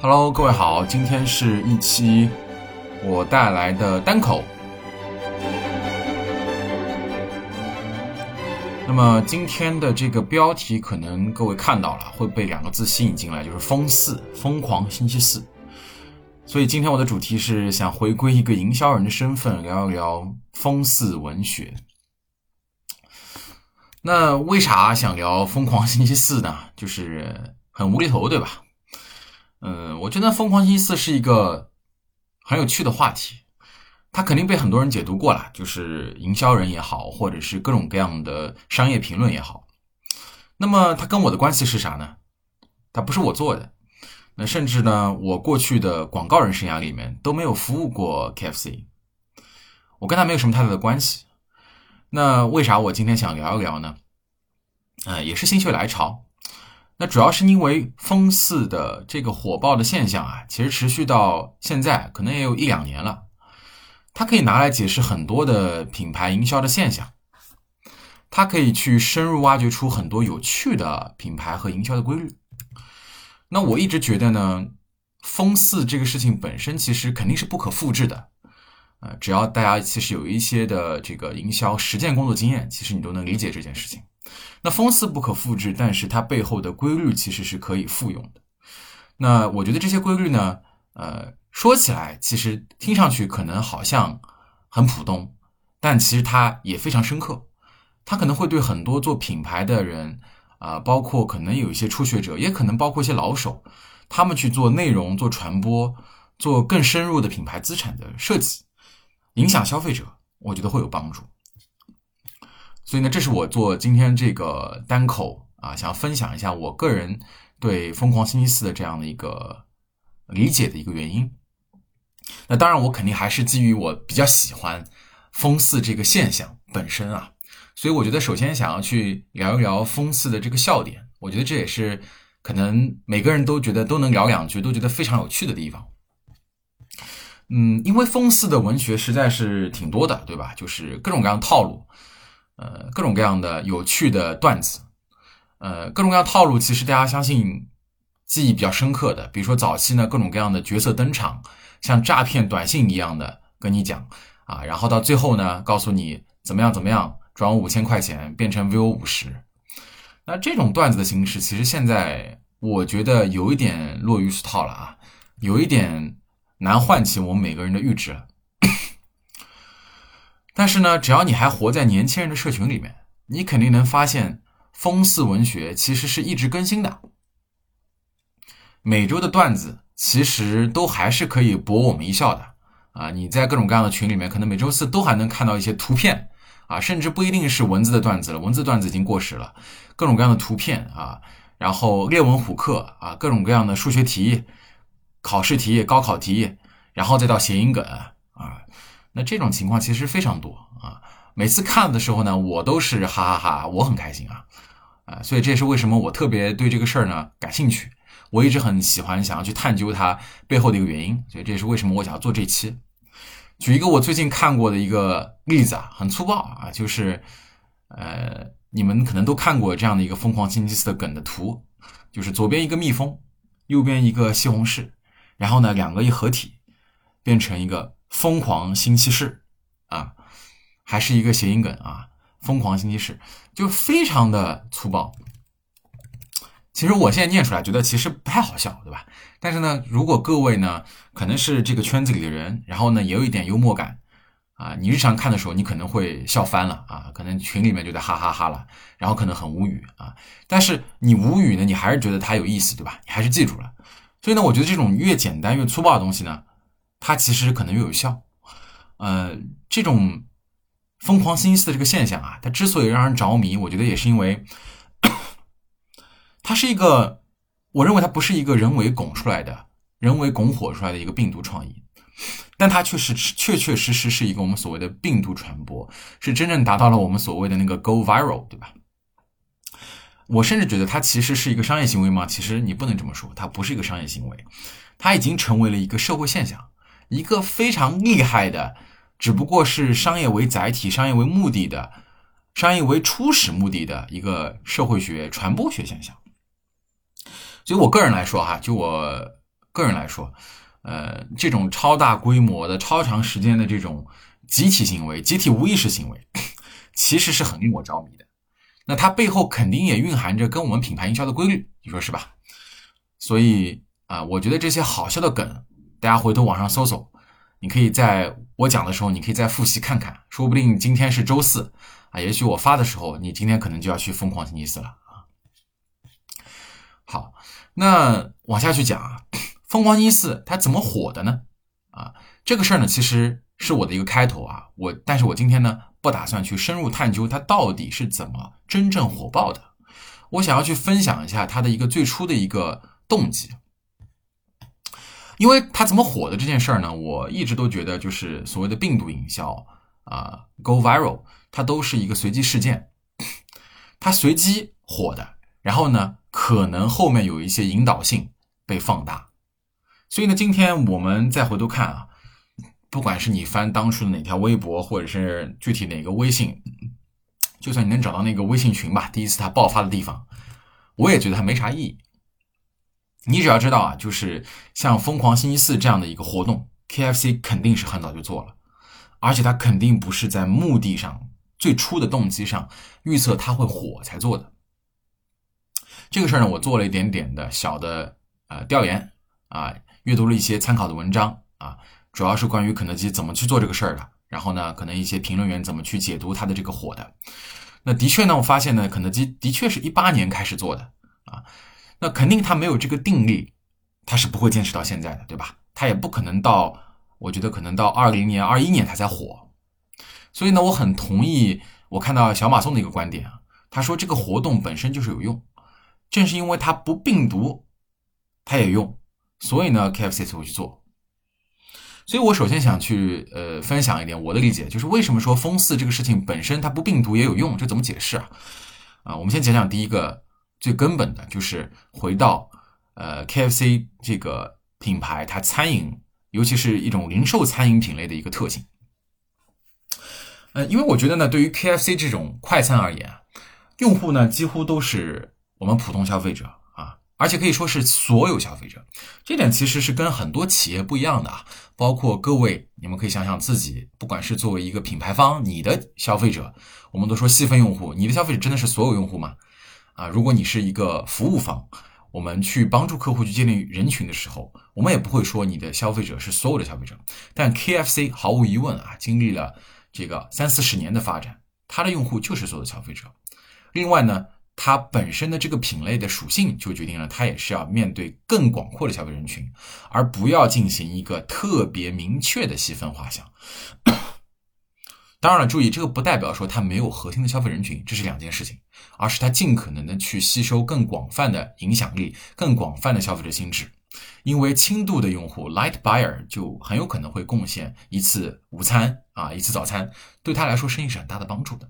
Hello，各位好，今天是一期我带来的单口。那么今天的这个标题可能各位看到了，会被两个字吸引进来，就是“疯四”，疯狂星期四。所以今天我的主题是想回归一个营销人的身份，聊一聊疯四文学。那为啥想聊疯狂星期四呢？就是很无厘头，对吧？嗯，我觉得疯狂星期四是一个很有趣的话题，它肯定被很多人解读过了，就是营销人也好，或者是各种各样的商业评论也好。那么它跟我的关系是啥呢？它不是我做的，那甚至呢，我过去的广告人生涯里面都没有服务过 KFC，我跟他没有什么太大的关系。那为啥我今天想聊一聊呢？呃，也是心血来潮。那主要是因为风四的这个火爆的现象啊，其实持续到现在，可能也有一两年了。它可以拿来解释很多的品牌营销的现象，它可以去深入挖掘出很多有趣的品牌和营销的规律。那我一直觉得呢，风四这个事情本身其实肯定是不可复制的。呃，只要大家其实有一些的这个营销实践工作经验，其实你都能理解这件事情。那风四不可复制，但是它背后的规律其实是可以复用的。那我觉得这些规律呢，呃，说起来其实听上去可能好像很普通，但其实它也非常深刻。它可能会对很多做品牌的人啊，包括可能有一些初学者，也可能包括一些老手，他们去做内容、做传播、做更深入的品牌资产的设计，影响消费者，我觉得会有帮助。所以呢，这是我做今天这个单口啊，想要分享一下我个人对《疯狂星期四》的这样的一个理解的一个原因。那当然，我肯定还是基于我比较喜欢“疯四”这个现象本身啊，所以我觉得首先想要去聊一聊“疯四”的这个笑点，我觉得这也是可能每个人都觉得都能聊两句，都觉得非常有趣的地方。嗯，因为“疯四”的文学实在是挺多的，对吧？就是各种各样的套路。呃，各种各样的有趣的段子，呃，各种各样套路，其实大家相信记忆比较深刻的，比如说早期呢，各种各样的角色登场，像诈骗短信一样的跟你讲啊，然后到最后呢，告诉你怎么样怎么样转五千块钱变成 VO 五十，那这种段子的形式，其实现在我觉得有一点落于俗套了啊，有一点难唤起我们每个人的阈值了。但是呢，只要你还活在年轻人的社群里面，你肯定能发现，风四文学其实是一直更新的。每周的段子其实都还是可以博我们一笑的啊！你在各种各样的群里面，可能每周四都还能看到一些图片啊，甚至不一定是文字的段子了，文字段子已经过时了，各种各样的图片啊，然后列文虎克啊，各种各样的数学题、考试题、高考题，然后再到谐音梗。那这种情况其实非常多啊！每次看的时候呢，我都是哈哈哈，我很开心啊，啊，所以这也是为什么我特别对这个事儿呢感兴趣，我一直很喜欢想要去探究它背后的一个原因，所以这也是为什么我想要做这期。举一个我最近看过的一个例子啊，很粗暴啊，就是呃，你们可能都看过这样的一个疯狂星期四的梗的图，就是左边一个蜜蜂，右边一个西红柿，然后呢两个一合体变成一个。疯狂星期四啊，还是一个谐音梗啊！疯狂星期四就非常的粗暴。其实我现在念出来觉得其实不太好笑，对吧？但是呢，如果各位呢可能是这个圈子里的人，然后呢也有一点幽默感啊，你日常看的时候你可能会笑翻了啊，可能群里面就在哈哈哈了，然后可能很无语啊。但是你无语呢，你还是觉得它有意思，对吧？你还是记住了。所以呢，我觉得这种越简单越粗暴的东西呢。它其实可能又有效，呃，这种疯狂星期四的这个现象啊，它之所以让人着迷，我觉得也是因为它是一个，我认为它不是一个人为拱出来的、人为拱火出来的一个病毒创意，但它确实确确实实是一个我们所谓的病毒传播，是真正达到了我们所谓的那个 go viral，对吧？我甚至觉得它其实是一个商业行为吗？其实你不能这么说，它不是一个商业行为，它已经成为了一个社会现象。一个非常厉害的，只不过是商业为载体、商业为目的的、商业为初始目的的一个社会学传播学现象。所以我个人来说，哈，就我个人来说，呃，这种超大规模的、超长时间的这种集体行为、集体无意识行为，其实是很令我着迷的。那它背后肯定也蕴含着跟我们品牌营销的规律，你说是吧？所以啊，我觉得这些好笑的梗，大家回头网上搜搜，你可以在我讲的时候，你可以再复习看看，说不定今天是周四啊，也许我发的时候，你今天可能就要去疯狂星期四了啊。好，那往下去讲啊，疯狂星期四它怎么火的呢？啊，这个事儿呢，其实是我的一个开头啊，我但是我今天呢，不打算去深入探究它到底是怎么真正火爆的，我想要去分享一下它的一个最初的一个动机。因为它怎么火的这件事儿呢，我一直都觉得就是所谓的病毒营销啊，go viral，它都是一个随机事件，它随机火的，然后呢，可能后面有一些引导性被放大，所以呢，今天我们再回头看啊，不管是你翻当初的哪条微博，或者是具体哪个微信，就算你能找到那个微信群吧，第一次它爆发的地方，我也觉得它没啥意义。你只要知道啊，就是像疯狂星期四这样的一个活动，KFC 肯定是很早就做了，而且它肯定不是在目的上最初的动机上预测它会火才做的。这个事儿呢，我做了一点点的小的呃调研啊，阅读了一些参考的文章啊，主要是关于肯德基怎么去做这个事儿的，然后呢，可能一些评论员怎么去解读它的这个火的。那的确呢，我发现呢，肯德基的确是一八年开始做的啊。那肯定他没有这个定力，他是不会坚持到现在的，对吧？他也不可能到，我觉得可能到二零年、二一年他才火。所以呢，我很同意我看到小马送的一个观点啊，他说这个活动本身就是有用，正是因为它不病毒，它也用，所以呢，KFC 才会去做。所以我首先想去呃分享一点我的理解，就是为什么说封四这个事情本身它不病毒也有用，这怎么解释啊？啊，我们先讲讲第一个。最根本的就是回到，呃，KFC 这个品牌，它餐饮，尤其是一种零售餐饮品类的一个特性。呃，因为我觉得呢，对于 KFC 这种快餐而言，用户呢几乎都是我们普通消费者啊，而且可以说是所有消费者。这点其实是跟很多企业不一样的啊，包括各位，你们可以想想自己，不管是作为一个品牌方，你的消费者，我们都说细分用户，你的消费者真的是所有用户吗？啊，如果你是一个服务方，我们去帮助客户去建立人群的时候，我们也不会说你的消费者是所有的消费者。但 KFC 毫无疑问啊，经历了这个三四十年的发展，它的用户就是所有的消费者。另外呢，它本身的这个品类的属性就决定了它也是要面对更广阔的消费人群，而不要进行一个特别明确的细分画像。当然了，注意这个不代表说它没有核心的消费人群，这是两件事情，而是它尽可能的去吸收更广泛的影响力、更广泛的消费者心智。因为轻度的用户 （light buyer） 就很有可能会贡献一次午餐啊，一次早餐，对他来说生意是很大的帮助的。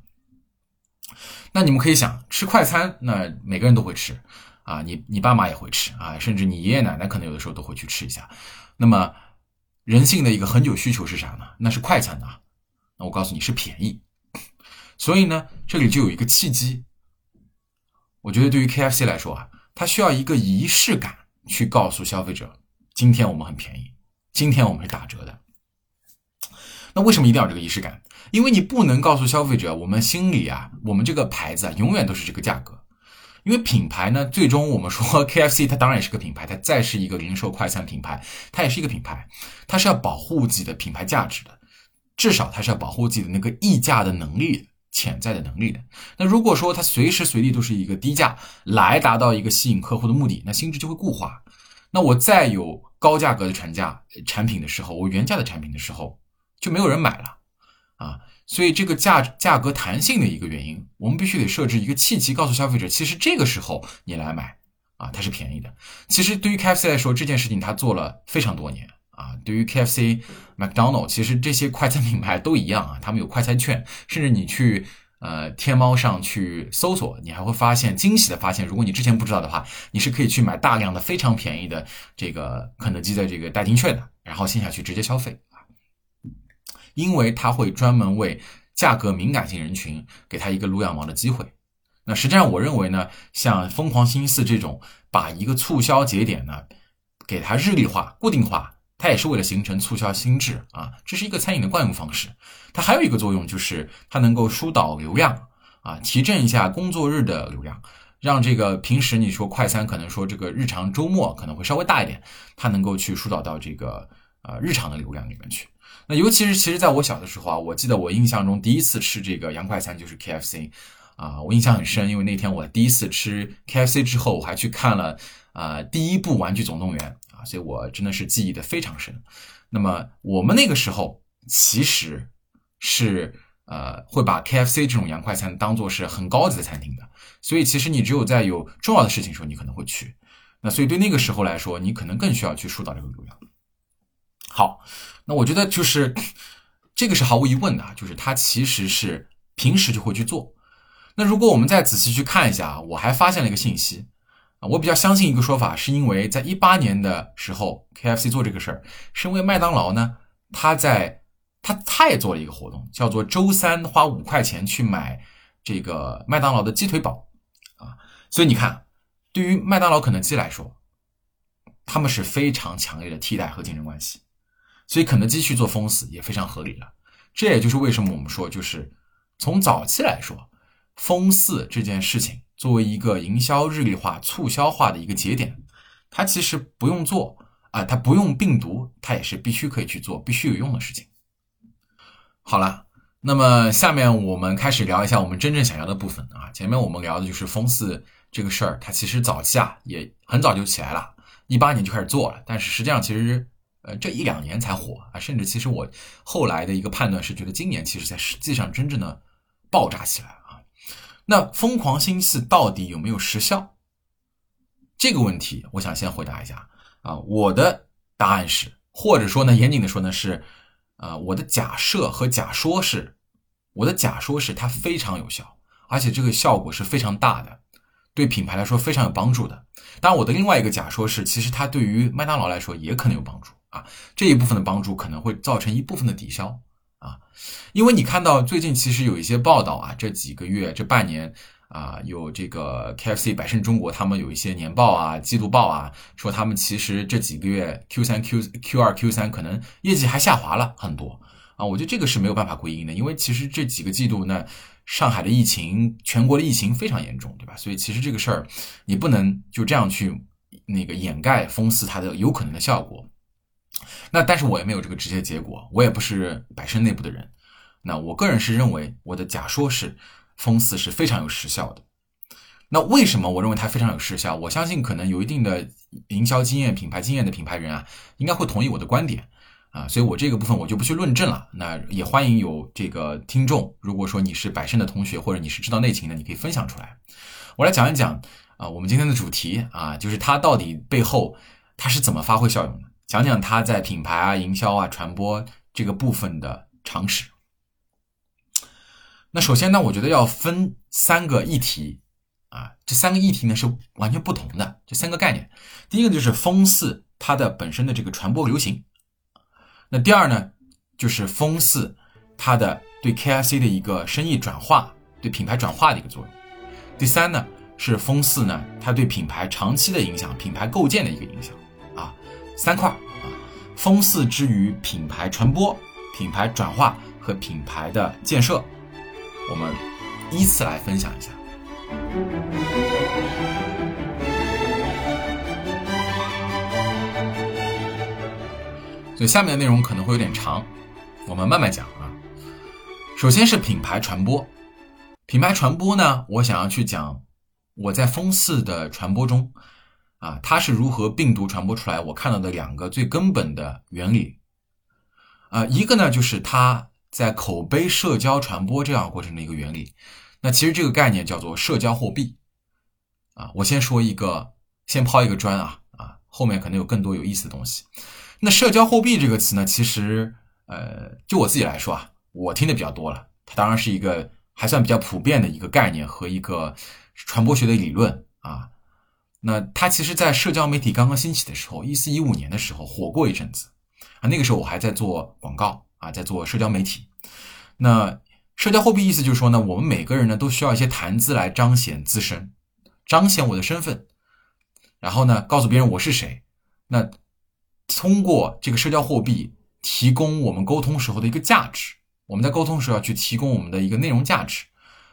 那你们可以想，吃快餐，那每个人都会吃啊，你你爸妈也会吃啊，甚至你爷爷奶奶可能有的时候都会去吃一下。那么人性的一个恒久需求是啥呢？那是快餐啊。那我告诉你是便宜，所以呢，这里就有一个契机。我觉得对于 KFC 来说啊，它需要一个仪式感去告诉消费者，今天我们很便宜，今天我们是打折的。那为什么一定要这个仪式感？因为你不能告诉消费者，我们心里啊，我们这个牌子啊，永远都是这个价格。因为品牌呢，最终我们说 KFC 它当然也是个品牌，它再是一个零售快餐品牌，它也是一个品牌，它是要保护自己的品牌价值的。至少他是要保护自己的那个溢价的能力、潜在的能力的。那如果说他随时随地都是一个低价来达到一个吸引客户的目的，那心智就会固化。那我再有高价格的产价产品的时候，我原价的产品的时候就没有人买了啊。所以这个价价格弹性的一个原因，我们必须得设置一个契机，告诉消费者，其实这个时候你来买啊，它是便宜的。其实对于 KFC 来说，这件事情他做了非常多年。啊，对于 KFC、McDonald，其实这些快餐品牌都一样啊，他们有快餐券，甚至你去呃天猫上去搜索，你还会发现惊喜的发现，如果你之前不知道的话，你是可以去买大量的非常便宜的这个肯德基的这个代金券的，然后线下去直接消费啊，因为它会专门为价格敏感性人群给他一个撸羊毛的机会。那实际上我认为呢，像疯狂星期四这种把一个促销节点呢。给它日历化、固定化，它也是为了形成促销心智啊，这是一个餐饮的惯用方式。它还有一个作用就是它能够疏导流量啊，提振一下工作日的流量，让这个平时你说快餐可能说这个日常周末可能会稍微大一点，它能够去疏导到这个呃日常的流量里面去。那尤其是其实在我小的时候啊，我记得我印象中第一次吃这个洋快餐就是 KFC。啊，我印象很深，因为那天我第一次吃 KFC 之后，我还去看了啊第一部《玩具总动员》啊，所以我真的是记忆的非常深。那么我们那个时候其实是呃会把 KFC 这种洋快餐当做是很高级的餐厅的，所以其实你只有在有重要的事情时候，你可能会去。那所以对那个时候来说，你可能更需要去疏导这个流量。好，那我觉得就是这个是毫无疑问的，就是他其实是平时就会去做。那如果我们再仔细去看一下啊，我还发现了一个信息啊，我比较相信一个说法，是因为在一八年的时候，KFC 做这个事儿，是因为麦当劳呢，他在他他也做了一个活动，叫做周三花五块钱去买这个麦当劳的鸡腿堡啊，所以你看，对于麦当劳、肯德基来说，他们是非常强烈的替代和竞争关系，所以肯德基去做封死也非常合理了。这也就是为什么我们说，就是从早期来说。封四这件事情作为一个营销日历化、促销化的一个节点，它其实不用做啊，它不用病毒，它也是必须可以去做、必须有用的事情。好了，那么下面我们开始聊一下我们真正想要的部分啊。前面我们聊的就是封四这个事儿，它其实早期啊也很早就起来了，一八年就开始做了，但是实际上其实呃这一两年才火啊，甚至其实我后来的一个判断是觉得今年其实才实际上真正的爆炸起来。那疯狂星期四到底有没有时效？这个问题，我想先回答一下啊。我的答案是，或者说呢，严谨的说呢是，呃，我的假设和假说是，我的假说是它非常有效，而且这个效果是非常大的，对品牌来说非常有帮助的。当然，我的另外一个假说是，其实它对于麦当劳来说也可能有帮助啊。这一部分的帮助可能会造成一部分的抵消。啊，因为你看到最近其实有一些报道啊，这几个月这半年啊，有这个 KFC 百胜中国他们有一些年报啊、季度报啊，说他们其实这几个月 Q 三、Q Q 二、Q 三可能业绩还下滑了很多啊。我觉得这个是没有办法归因的，因为其实这几个季度呢，上海的疫情、全国的疫情非常严重，对吧？所以其实这个事儿你不能就这样去那个掩盖封死它的有可能的效果。那但是我也没有这个直接结果，我也不是百胜内部的人。那我个人是认为，我的假说是，封四是非常有时效的。那为什么我认为它非常有时效？我相信可能有一定的营销经验、品牌经验的品牌人啊，应该会同意我的观点啊。所以我这个部分我就不去论证了。那也欢迎有这个听众，如果说你是百胜的同学，或者你是知道内情的，你可以分享出来。我来讲一讲啊，我们今天的主题啊，就是它到底背后它是怎么发挥效用的。讲讲他在品牌啊、营销啊、传播这个部分的常识。那首先呢，我觉得要分三个议题啊，这三个议题呢是完全不同的，这三个概念。第一个就是风四它的本身的这个传播流行，那第二呢就是风四它的对 KIC 的一个生意转化、对品牌转化的一个作用。第三呢是风四呢它对品牌长期的影响、品牌构建的一个影响。三块啊，风四之于品牌传播、品牌转化和品牌的建设，我们依次来分享一下。所以下面的内容可能会有点长，我们慢慢讲啊。首先是品牌传播，品牌传播呢，我想要去讲我在风四的传播中。啊，它是如何病毒传播出来？我看到的两个最根本的原理，啊，一个呢就是它在口碑社交传播这样过程的一个原理。那其实这个概念叫做社交货币。啊，我先说一个，先抛一个砖啊啊，后面可能有更多有意思的东西。那社交货币这个词呢，其实呃，就我自己来说啊，我听的比较多了。它当然是一个还算比较普遍的一个概念和一个传播学的理论啊。那它其实，在社交媒体刚刚兴起的时候，一四一五年的时候火过一阵子啊。那个时候我还在做广告啊，在做社交媒体。那社交货币意思就是说呢，我们每个人呢都需要一些谈资来彰显自身，彰显我的身份，然后呢告诉别人我是谁，那通过这个社交货币提供我们沟通时候的一个价值，我们在沟通时候要去提供我们的一个内容价值，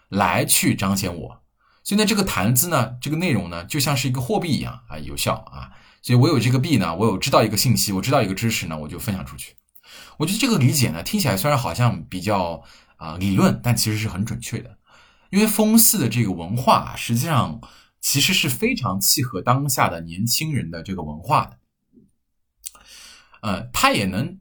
来去彰显我。所以呢，这个谈资呢，这个内容呢，就像是一个货币一样啊，有效啊。所以我有这个币呢，我有知道一个信息，我知道一个知识呢，我就分享出去。我觉得这个理解呢，听起来虽然好像比较啊理论，但其实是很准确的。因为风四的这个文化，实际上其实是非常契合当下的年轻人的这个文化的。呃，它也能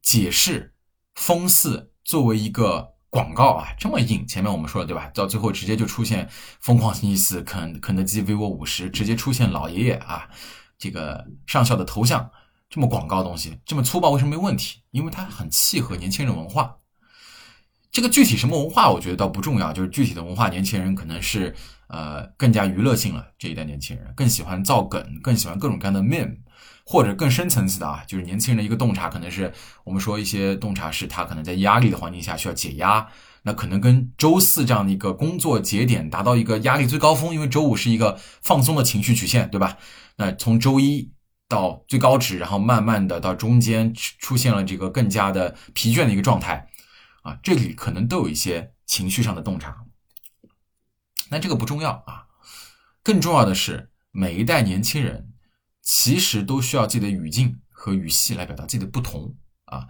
解释风四作为一个广告啊这么硬。前面我们说了对吧？到最后直接就出现疯狂星期四、肯肯德基、vivo 五十，直接出现老爷爷啊这个上校的头像，这么广告东西，这么粗暴，为什么没问题？因为它很契合年轻人文化。这个具体什么文化，我觉得倒不重要。就是具体的文化，年轻人可能是呃更加娱乐性了。这一代年轻人更喜欢造梗，更喜欢各种各样的 meme，或者更深层次的啊，就是年轻人的一个洞察，可能是我们说一些洞察是他可能在压力的环境下需要解压，那可能跟周四这样的一个工作节点达到一个压力最高峰，因为周五是一个放松的情绪曲线，对吧？那从周一到最高值，然后慢慢的到中间出现了这个更加的疲倦的一个状态。啊，这里可能都有一些情绪上的洞察，那这个不重要啊，更重要的是每一代年轻人其实都需要自己的语境和语系来表达自己的不同啊。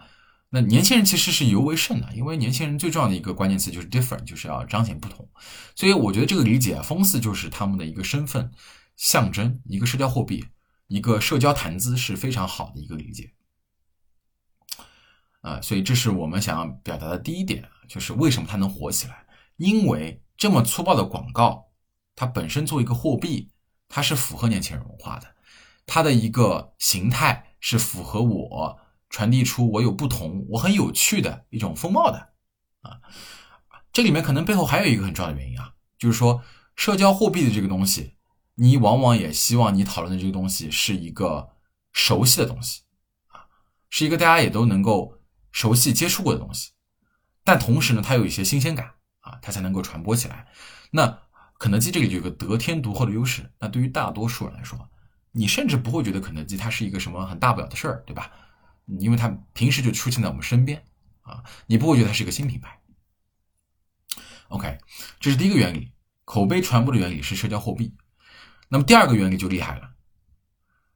那年轻人其实是尤为甚的，因为年轻人最重要的一个关键词就是 different，就是要彰显不同。所以我觉得这个理解，风四就是他们的一个身份象征，一个社交货币，一个社交谈资是非常好的一个理解。啊，所以这是我们想要表达的第一点，就是为什么它能火起来？因为这么粗暴的广告，它本身作为一个货币，它是符合年轻人文化的，它的一个形态是符合我传递出我有不同、我很有趣的一种风貌的。啊，这里面可能背后还有一个很重要的原因啊，就是说社交货币的这个东西，你往往也希望你讨论的这个东西是一个熟悉的东西，啊，是一个大家也都能够。熟悉接触过的东西，但同时呢，它有一些新鲜感啊，它才能够传播起来。那肯德基这里就有个得天独厚的优势。那对于大多数人来说，你甚至不会觉得肯德基它是一个什么很大不了的事儿，对吧？因为它平时就出现在我们身边啊，你不会觉得它是一个新品牌。OK，这是第一个原理，口碑传播的原理是社交货币。那么第二个原理就厉害了。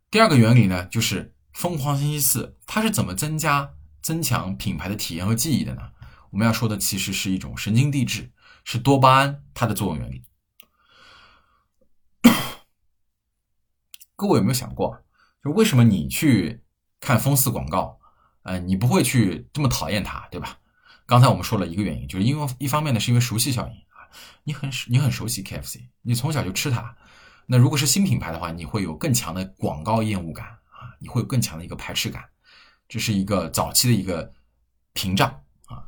第二个原理呢，就是疯狂星期四，它是怎么增加？增强品牌的体验和记忆的呢？我们要说的其实是一种神经递质，是多巴胺它的作用原理。各位有没有想过，就为什么你去看风四广告，呃，你不会去这么讨厌它，对吧？刚才我们说了一个原因，就是因为一方面呢，是因为熟悉效应啊，你很你很熟悉 KFC，你从小就吃它。那如果是新品牌的话，你会有更强的广告厌恶感啊，你会有更强的一个排斥感。这是一个早期的一个屏障啊，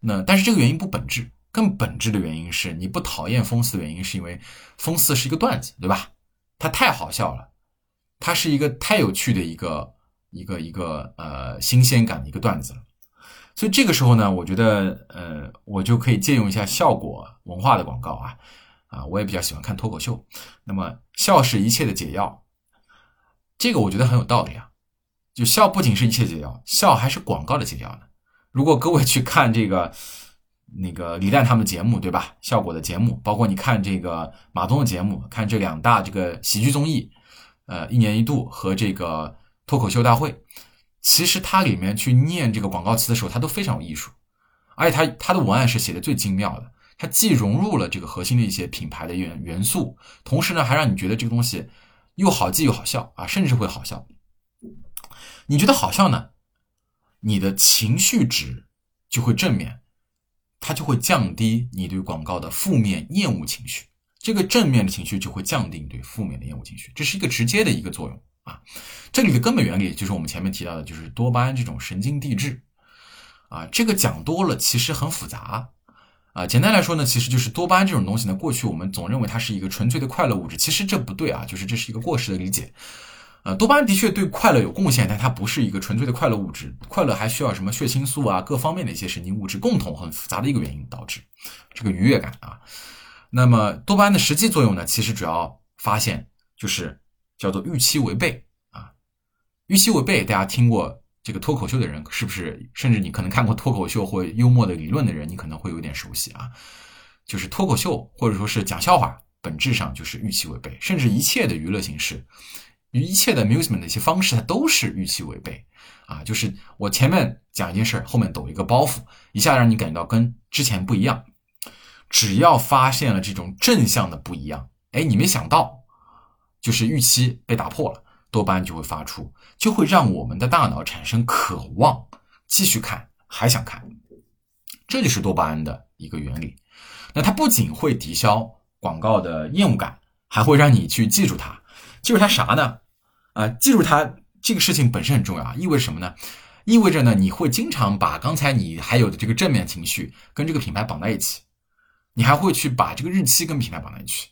那但是这个原因不本质，更本质的原因是你不讨厌风四的原因，是因为风四是一个段子，对吧？它太好笑了，它是一个太有趣的一个一个一个呃新鲜感的一个段子了。所以这个时候呢，我觉得呃我就可以借用一下效果文化的广告啊啊，我也比较喜欢看脱口秀。那么笑是一切的解药，这个我觉得很有道理啊。就笑不仅是一切解药，笑还是广告的解药呢。如果各位去看这个那个李诞他们的节目，对吧？效果的节目，包括你看这个马东的节目，看这两大这个喜剧综艺，呃，一年一度和这个脱口秀大会，其实它里面去念这个广告词的时候，它都非常有艺术，而且它它的文案是写的最精妙的，它既融入了这个核心的一些品牌的元元素，同时呢，还让你觉得这个东西又好记又好笑啊，甚至会好笑。你觉得好笑呢？你的情绪值就会正面，它就会降低你对广告的负面厌恶情绪。这个正面的情绪就会降低对负面的厌恶情绪，这是一个直接的一个作用啊。这里的根本原理就是我们前面提到的，就是多巴胺这种神经递质啊。这个讲多了其实很复杂啊。简单来说呢，其实就是多巴胺这种东西呢，过去我们总认为它是一个纯粹的快乐物质，其实这不对啊，就是这是一个过时的理解。呃，多巴胺的确对快乐有贡献，但它不是一个纯粹的快乐物质。快乐还需要什么血清素啊，各方面的一些神经物质共同很复杂的一个原因导致这个愉悦感啊。那么多巴胺的实际作用呢，其实主要发现就是叫做预期违背啊，预期违背，大家听过这个脱口秀的人，是不是？甚至你可能看过脱口秀或幽默的理论的人，你可能会有点熟悉啊。就是脱口秀或者说是讲笑话，本质上就是预期违背，甚至一切的娱乐形式，一切的 amusement 的一些方式，它都是预期违背啊。就是我前面讲一件事儿后面抖一个包袱，一下让你感觉到跟之前不一样。只要发现了这种正向的不一样，哎，你没想到，就是预期被打破了。多巴胺就会发出，就会让我们的大脑产生渴望，继续看，还想看，这就是多巴胺的一个原理。那它不仅会抵消广告的厌恶感，还会让你去记住它。记住它啥呢？啊，记住它这个事情本身很重要啊，意味着什么呢？意味着呢，你会经常把刚才你还有的这个正面情绪跟这个品牌绑在一起，你还会去把这个日期跟品牌绑在一起，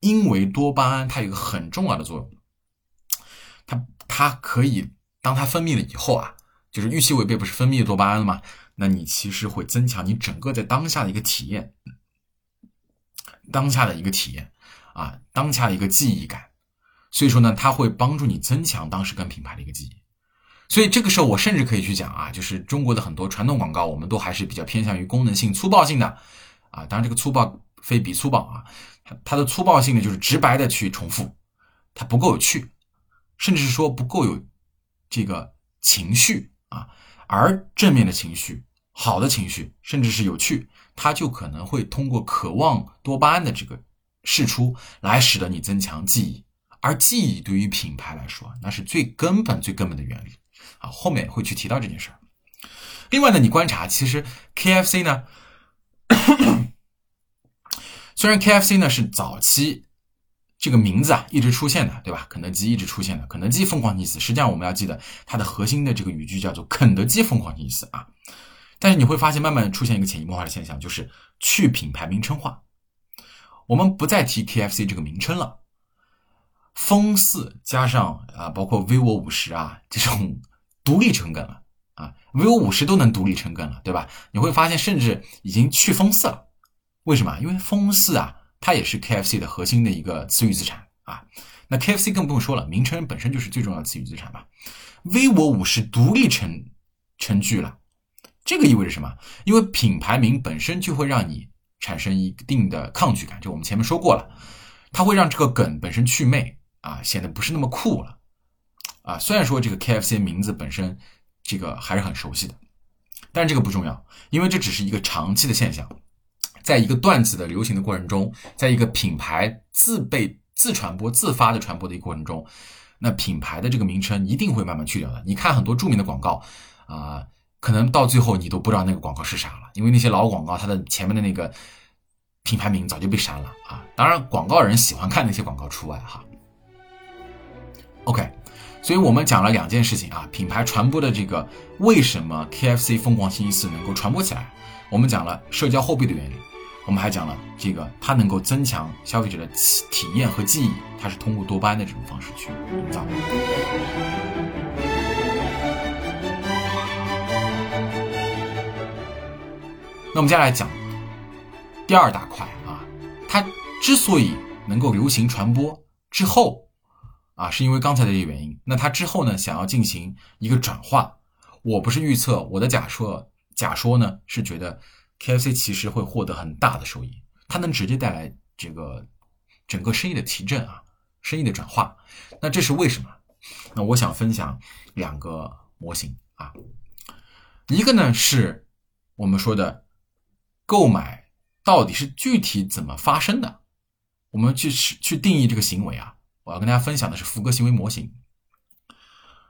因为多巴胺它有一个很重要的作用。它它可以，当它分泌了以后啊，就是预期违背不是分泌多巴胺了吗？那你其实会增强你整个在当下的一个体验，当下的一个体验啊，当下的一个记忆感。所以说呢，它会帮助你增强当时跟品牌的一个记忆。所以这个时候我甚至可以去讲啊，就是中国的很多传统广告，我们都还是比较偏向于功能性、粗暴性的啊。当然这个粗暴非比粗暴啊，它它的粗暴性呢就是直白的去重复，它不够有趣。甚至是说不够有这个情绪啊，而正面的情绪、好的情绪，甚至是有趣，它就可能会通过渴望多巴胺的这个释出来使得你增强记忆。而记忆对于品牌来说，那是最根本、最根本的原理啊。后面会去提到这件事儿。另外呢，你观察，其实 KFC 呢，虽然 KFC 呢是早期。这个名字啊，一直出现的，对吧？肯德基一直出现的，肯德基疯狂星期四。实际上，我们要记得它的核心的这个语句叫做“肯德基疯狂星期四”啊。但是你会发现，慢慢出现一个潜移默化的现象，就是去品牌名称化。我们不再提 KFC 这个名称了，风四加上啊，包括 vivo 五十啊这种独立成梗了，vivo 五十都能独立成根了，对吧？你会发现，甚至已经去风四了。为什么？因为风四啊。它也是 KFC 的核心的一个词语资产啊，那 KFC 更不用说了，名称本身就是最重要的词语资产吧。vivo 五十独立成成句了，这个意味着什么？因为品牌名本身就会让你产生一定的抗拒感，就我们前面说过了，它会让这个梗本身去魅啊，显得不是那么酷了啊。虽然说这个 KFC 名字本身这个还是很熟悉的，但这个不重要，因为这只是一个长期的现象。在一个段子的流行的过程中，在一个品牌自被自传播、自发的传播的一个过程中，那品牌的这个名称一定会慢慢去掉的。你看很多著名的广告，啊，可能到最后你都不知道那个广告是啥了，因为那些老广告它的前面的那个品牌名早就被删了啊。当然，广告人喜欢看那些广告除外哈。OK，所以我们讲了两件事情啊，品牌传播的这个为什么 KFC 疯狂星期四能够传播起来？我们讲了社交货币的原理。我们还讲了这个，它能够增强消费者的体体验和记忆，它是通过多巴胺的这种方式去营造。那我们接下来讲第二大块啊，它之所以能够流行传播之后啊，是因为刚才的这个原因。那它之后呢，想要进行一个转化，我不是预测，我的假设假说呢是觉得。KFC 其实会获得很大的收益，它能直接带来这个整个生意的提振啊，生意的转化。那这是为什么？那我想分享两个模型啊，一个呢是我们说的购买到底是具体怎么发生的，我们去去定义这个行为啊。我要跟大家分享的是福格行为模型。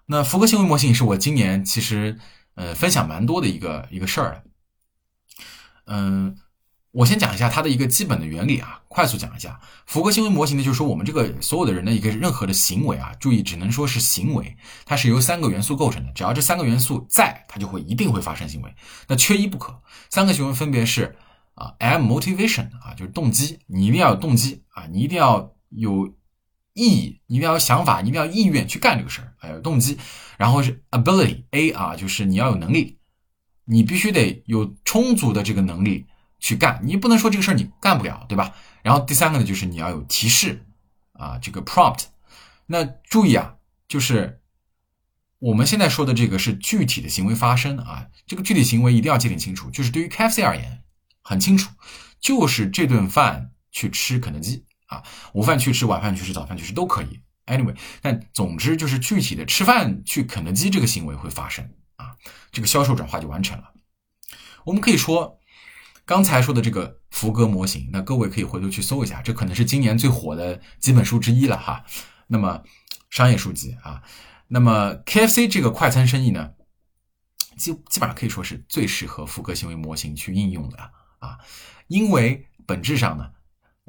那福格行为模型是我今年其实呃分享蛮多的一个一个事儿。嗯，我先讲一下它的一个基本的原理啊，快速讲一下。福格行为模型呢，就是说我们这个所有的人的一个任何的行为啊，注意只能说是行为，它是由三个元素构成的，只要这三个元素在，它就会一定会发生行为，那缺一不可。三个行为分别是啊，M motivation 啊，就是动机，你一定要有动机啊，你一定要有意义，你一定要有想法，你一定要意愿去干这个事儿，还有动机。然后是 ability A 啊，就是你要有能力。你必须得有充足的这个能力去干，你不能说这个事儿你干不了，对吧？然后第三个呢，就是你要有提示啊，这个 prompt。那注意啊，就是我们现在说的这个是具体的行为发生啊，这个具体行为一定要界定清楚。就是对于 KFC 而言，很清楚，就是这顿饭去吃肯德基啊，午饭去吃，晚饭去吃，早饭去吃都可以。Anyway，但总之就是具体的吃饭去肯德基这个行为会发生啊，这个销售转化就完成了。我们可以说，刚才说的这个福格模型，那各位可以回头去搜一下，这可能是今年最火的几本书之一了哈。那么商业书籍啊。那么 KFC 这个快餐生意呢，基基本上可以说是最适合福格行为模型去应用的啊，因为本质上呢，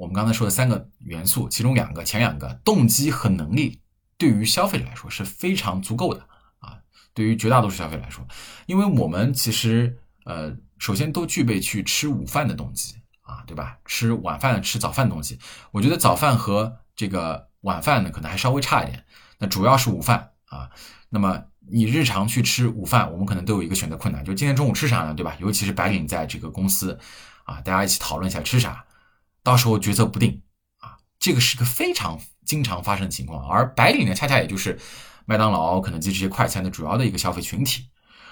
我们刚才说的三个元素，其中两个前两个动机和能力，对于消费者来说是非常足够的啊，对于绝大多数消费者来说，因为我们其实呃，首先都具备去吃午饭的动机啊，对吧？吃晚饭、吃早饭的动机，我觉得早饭和这个晚饭呢，可能还稍微差一点，那主要是午饭。啊，那么你日常去吃午饭，我们可能都有一个选择困难，就今天中午吃啥呢，对吧？尤其是白领在这个公司，啊，大家一起讨论一下吃啥，到时候决策不定，啊，这个是个非常经常发生的情况。而白领呢，恰恰也就是麦当劳、肯德基这些快餐的主要的一个消费群体。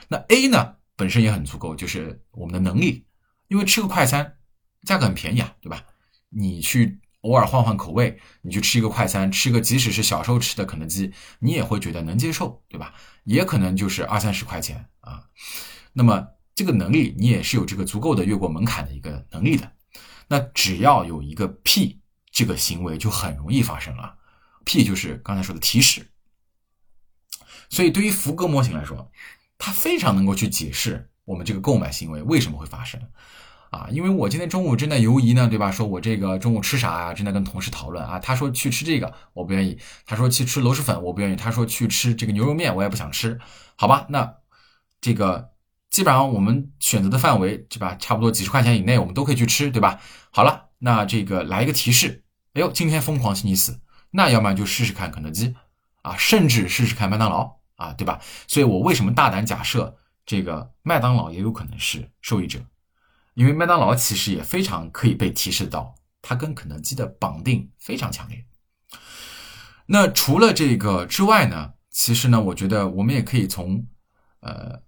那 A 呢，本身也很足够，就是我们的能力，因为吃个快餐价格很便宜啊，对吧？你去。偶尔换换口味，你去吃一个快餐，吃个即使是小时候吃的肯德基，你也会觉得能接受，对吧？也可能就是二三十块钱啊。那么这个能力，你也是有这个足够的越过门槛的一个能力的。那只要有一个 P，这个行为就很容易发生了。P 就是刚才说的提示。所以对于福格模型来说，它非常能够去解释我们这个购买行为为什么会发生。啊，因为我今天中午正在犹疑呢，对吧？说我这个中午吃啥啊？正在跟同事讨论啊。他说去吃这个，我不愿意；他说去吃螺蛳粉，我不愿意；他说去吃这个牛肉面，我也不想吃。好吧，那这个基本上我们选择的范围，对吧？差不多几十块钱以内，我们都可以去吃，对吧？好了，那这个来一个提示，哎呦，今天疯狂星期四，那要不然就试试看肯德基啊，甚至试试看麦当劳啊，对吧？所以我为什么大胆假设这个麦当劳也有可能是受益者？因为麦当劳其实也非常可以被提示到，它跟肯德基的绑定非常强烈。那除了这个之外呢，其实呢，我觉得我们也可以从呃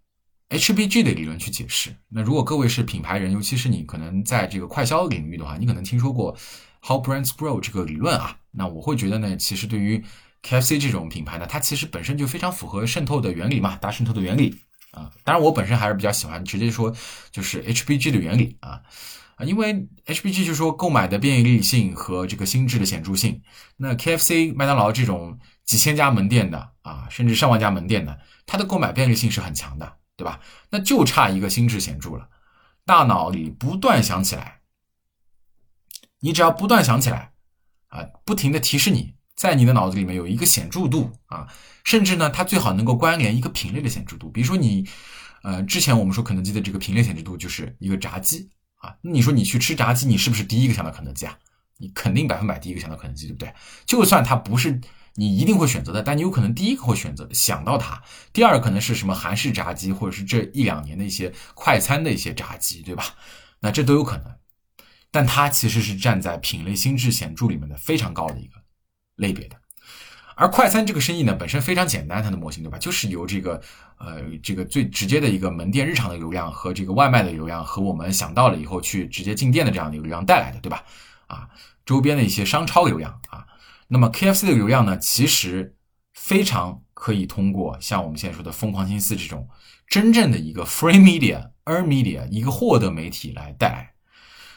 HBG 的理论去解释。那如果各位是品牌人，尤其是你可能在这个快销领域的话，你可能听说过 How Brands Grow 这个理论啊。那我会觉得呢，其实对于 KFC 这种品牌呢，它其实本身就非常符合渗透的原理嘛，大渗透的原理。啊，当然我本身还是比较喜欢直接说，就是 HBG 的原理啊啊，因为 HBG 就是说购买的便利性和这个心智的显著性。那 KFC、麦当劳这种几千家门店的啊，甚至上万家门店的，它的购买便利性是很强的，对吧？那就差一个心智显著了，大脑里不断想起来，你只要不断想起来啊，不停的提示你。在你的脑子里面有一个显著度啊，甚至呢，它最好能够关联一个品类的显著度。比如说你，呃，之前我们说肯德基的这个品类显著度就是一个炸鸡啊。你说你去吃炸鸡，你是不是第一个想到肯德基啊？你肯定百分百第一个想到肯德基，对不对？就算它不是你一定会选择的，但你有可能第一个会选择想到它。第二可能是什么韩式炸鸡，或者是这一两年的一些快餐的一些炸鸡，对吧？那这都有可能。但它其实是站在品类心智显著里面的非常高的一个。类别的，而快餐这个生意呢，本身非常简单，它的模型对吧？就是由这个呃这个最直接的一个门店日常的流量和这个外卖的流量和我们想到了以后去直接进店的这样的一个流量带来的，对吧？啊，周边的一些商超流量啊，那么 KFC 的流量呢，其实非常可以通过像我们现在说的疯狂星期四这种真正的一个 free media、earn media 一个获得媒体来带来。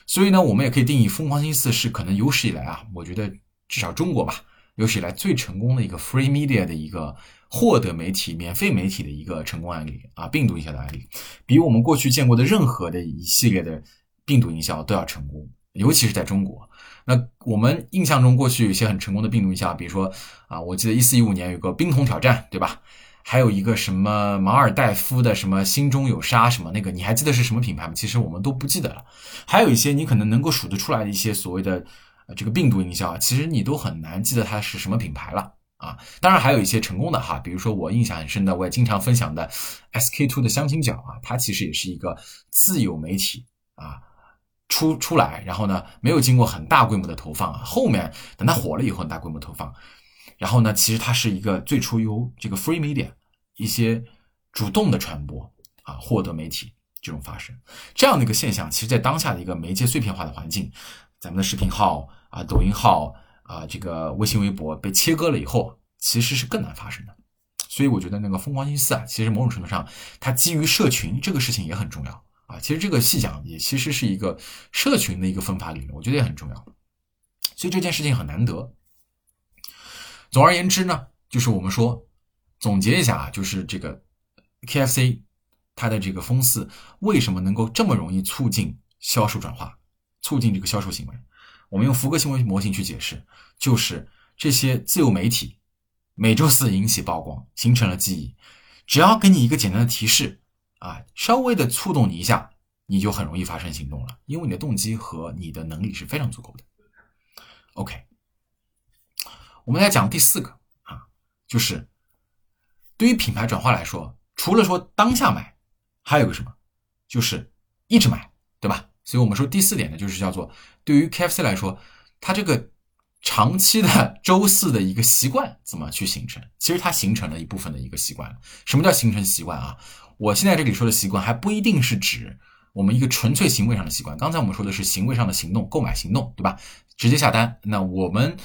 所以呢，我们也可以定义疯狂星期四是可能有史以来啊，我觉得。至少中国吧，有史以来最成功的一个 free media 的一个获得媒体、免费媒体的一个成功案例啊，病毒营销的案例，比我们过去见过的任何的一系列的病毒营销都要成功，尤其是在中国。那我们印象中过去有一些很成功的病毒营销，比如说啊，我记得一四一五年有个冰桶挑战，对吧？还有一个什么马尔代夫的什么心中有沙什么那个，你还记得是什么品牌吗？其实我们都不记得了。还有一些你可能能够数得出来的一些所谓的。这个病毒营销，其实你都很难记得它是什么品牌了啊！当然还有一些成功的哈，比如说我印象很深的，我也经常分享的 SK two 的香亲角啊，它其实也是一个自有媒体啊出出来，然后呢没有经过很大规模的投放，后面等它火了以后很大规模投放，然后呢其实它是一个最初由这个 free media 一些主动的传播啊，获得媒体这种发生，这样的一个现象，其实，在当下的一个媒介碎片化的环境，咱们的视频号啊、抖音号啊、这个微信、微博被切割了以后，其实是更难发生的。所以，我觉得那个疯狂星期四啊，其实某种程度上，它基于社群这个事情也很重要啊。其实这个细讲也其实是一个社群的一个分发理论，我觉得也很重要。所以这件事情很难得。总而言之呢，就是我们说总结一下啊，就是这个 KFC 它的这个封四为什么能够这么容易促进销售转化，促进这个销售行为？我们用福格行为模型去解释，就是这些自由媒体每周四引起曝光，形成了记忆，只要给你一个简单的提示啊，稍微的触动你一下，你就很容易发生行动了，因为你的动机和你的能力是非常足够的。OK。我们来讲第四个啊，就是对于品牌转化来说，除了说当下买，还有个什么，就是一直买，对吧？所以我们说第四点呢，就是叫做对于 KFC 来说，它这个长期的周四的一个习惯怎么去形成？其实它形成了一部分的一个习惯。什么叫形成习惯啊？我现在这里说的习惯还不一定是指我们一个纯粹行为上的习惯。刚才我们说的是行为上的行动，购买行动，对吧？直接下单。那我们。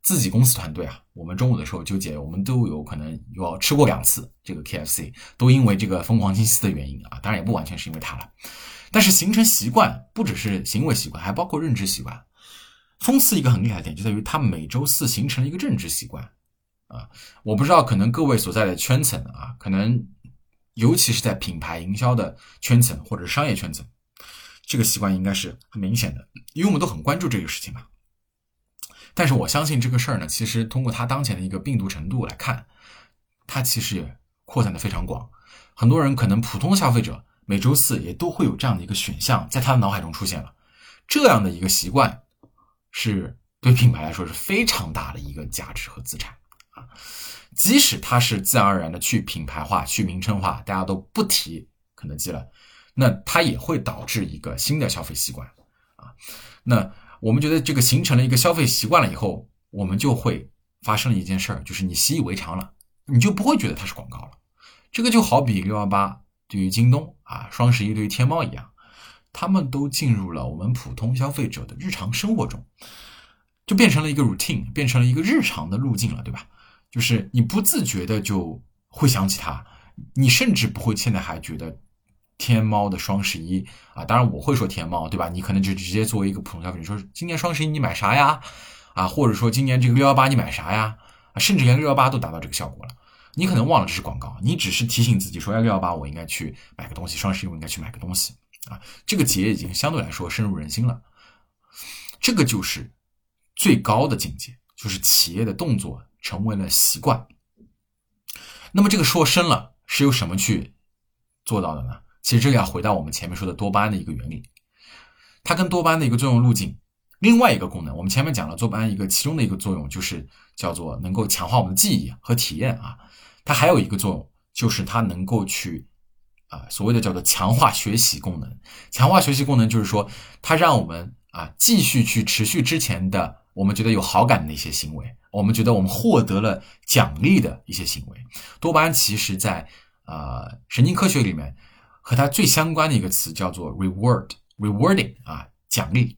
自己公司团队啊，我们中午的时候纠结，我们都有可能有吃过两次这个 KFC，都因为这个疯狂星期四的原因啊，当然也不完全是因为它了。但是形成习惯不只是行为习惯，还包括认知习惯。风四一个很厉害的点就在于它每周四形成了一个认知习惯啊，我不知道可能各位所在的圈层啊，可能尤其是在品牌营销的圈层或者商业圈层，这个习惯应该是很明显的，因为我们都很关注这个事情嘛。但是我相信这个事儿呢，其实通过它当前的一个病毒程度来看，它其实也扩散的非常广。很多人可能普通消费者每周四也都会有这样的一个选项在他的脑海中出现了。这样的一个习惯，是对品牌来说是非常大的一个价值和资产。即使它是自然而然的去品牌化、去名称化，大家都不提肯德基了，那它也会导致一个新的消费习惯啊。那。我们觉得这个形成了一个消费习惯了以后，我们就会发生了一件事儿，就是你习以为常了，你就不会觉得它是广告了。这个就好比六幺八对于京东啊，双十一对于天猫一样，他们都进入了我们普通消费者的日常生活中，就变成了一个 routine，变成了一个日常的路径了，对吧？就是你不自觉的就会想起它，你甚至不会现在还觉得。天猫的双十一啊，当然我会说天猫，对吧？你可能就直接作为一个普通消费者说，今年双十一你买啥呀？啊，或者说今年这个六幺八你买啥呀？啊，甚至连六幺八都达到这个效果了，你可能忘了这是广告，你只是提醒自己说，哎，六幺八我应该去买个东西，双十一我应该去买个东西啊。这个节已经相对来说深入人心了，这个就是最高的境界，就是企业的动作成为了习惯。那么这个说深了是由什么去做到的呢？其实这个要回到我们前面说的多巴胺的一个原理，它跟多巴胺的一个作用路径，另外一个功能，我们前面讲了多巴胺一个其中的一个作用就是叫做能够强化我们的记忆和体验啊，它还有一个作用就是它能够去啊所谓的叫做强化学习功能，强化学习功能就是说它让我们啊继续去持续之前的我们觉得有好感的那些行为，我们觉得我们获得了奖励的一些行为，多巴胺其实在呃神经科学里面。和它最相关的一个词叫做 reward，rewarding 啊，奖励。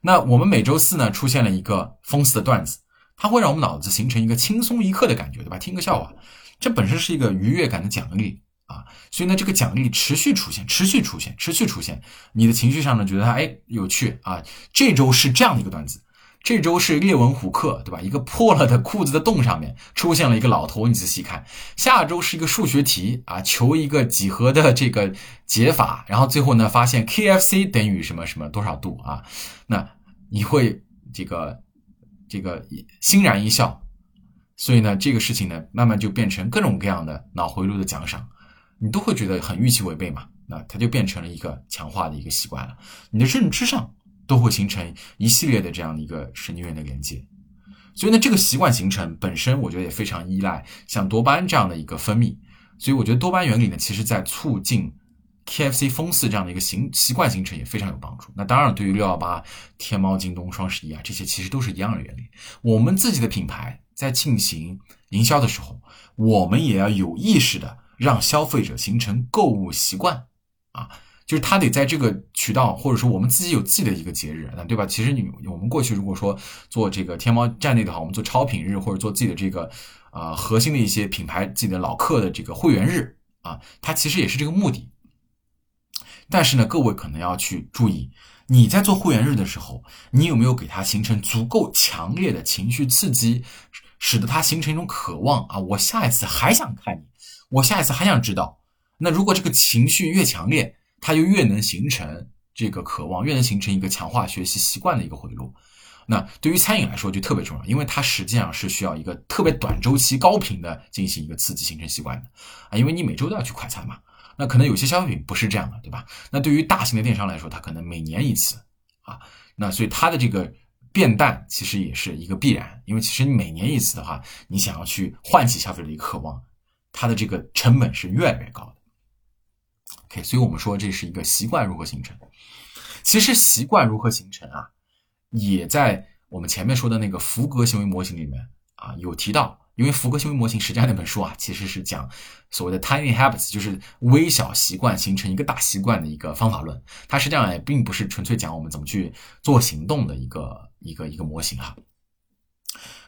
那我们每周四呢出现了一个疯四的段子，它会让我们脑子形成一个轻松一刻的感觉，对吧？听个笑话，这本身是一个愉悦感的奖励啊。所以呢，这个奖励持续出现，持续出现，持续出现，你的情绪上呢觉得它哎有趣啊。这周是这样的一个段子。这周是列文虎克，对吧？一个破了的裤子的洞上面出现了一个老头，你仔细看。下周是一个数学题啊，求一个几何的这个解法，然后最后呢发现 KFC 等于什么什么多少度啊？那你会这个这个欣然一笑。所以呢，这个事情呢，慢慢就变成各种各样的脑回路的奖赏，你都会觉得很预期违背嘛？那它就变成了一个强化的一个习惯了，你的认知上。都会形成一系列的这样的一个神经元的连接，所以呢，这个习惯形成本身，我觉得也非常依赖像多巴胺这样的一个分泌。所以我觉得多巴胺原理呢，其实在促进 KFC 封四这样的一个形习惯形成也非常有帮助。那当然，对于六幺八、天猫、京东、双十一啊，这些其实都是一样的原理。我们自己的品牌在进行营销的时候，我们也要有意识的让消费者形成购物习惯啊。就是他得在这个渠道，或者说我们自己有自己的一个节日，那对吧？其实你我们过去如果说做这个天猫站内的话，我们做超品日或者做自己的这个呃核心的一些品牌自己的老客的这个会员日啊，它其实也是这个目的。但是呢，各位可能要去注意，你在做会员日的时候，你有没有给他形成足够强烈的情绪刺激，使得他形成一种渴望啊？我下一次还想看你，我下一次还想知道。那如果这个情绪越强烈，它就越能形成这个渴望，越能形成一个强化学习习惯的一个回路。那对于餐饮来说就特别重要，因为它实际上是需要一个特别短周期、高频的进行一个刺激，形成习惯的啊。因为你每周都要去快餐嘛。那可能有些消费品不是这样的，对吧？那对于大型的电商来说，它可能每年一次啊。那所以它的这个变淡其实也是一个必然，因为其实你每年一次的话，你想要去唤起消费者的一个渴望，它的这个成本是越来越高的。OK，所以我们说这是一个习惯如何形成。其实习惯如何形成啊，也在我们前面说的那个福格行为模型里面啊有提到。因为福格行为模型实际上那本书啊，其实是讲所谓的 tiny habits，就是微小习惯形成一个大习惯的一个方法论。它实际上也并不是纯粹讲我们怎么去做行动的一个一个一个模型哈。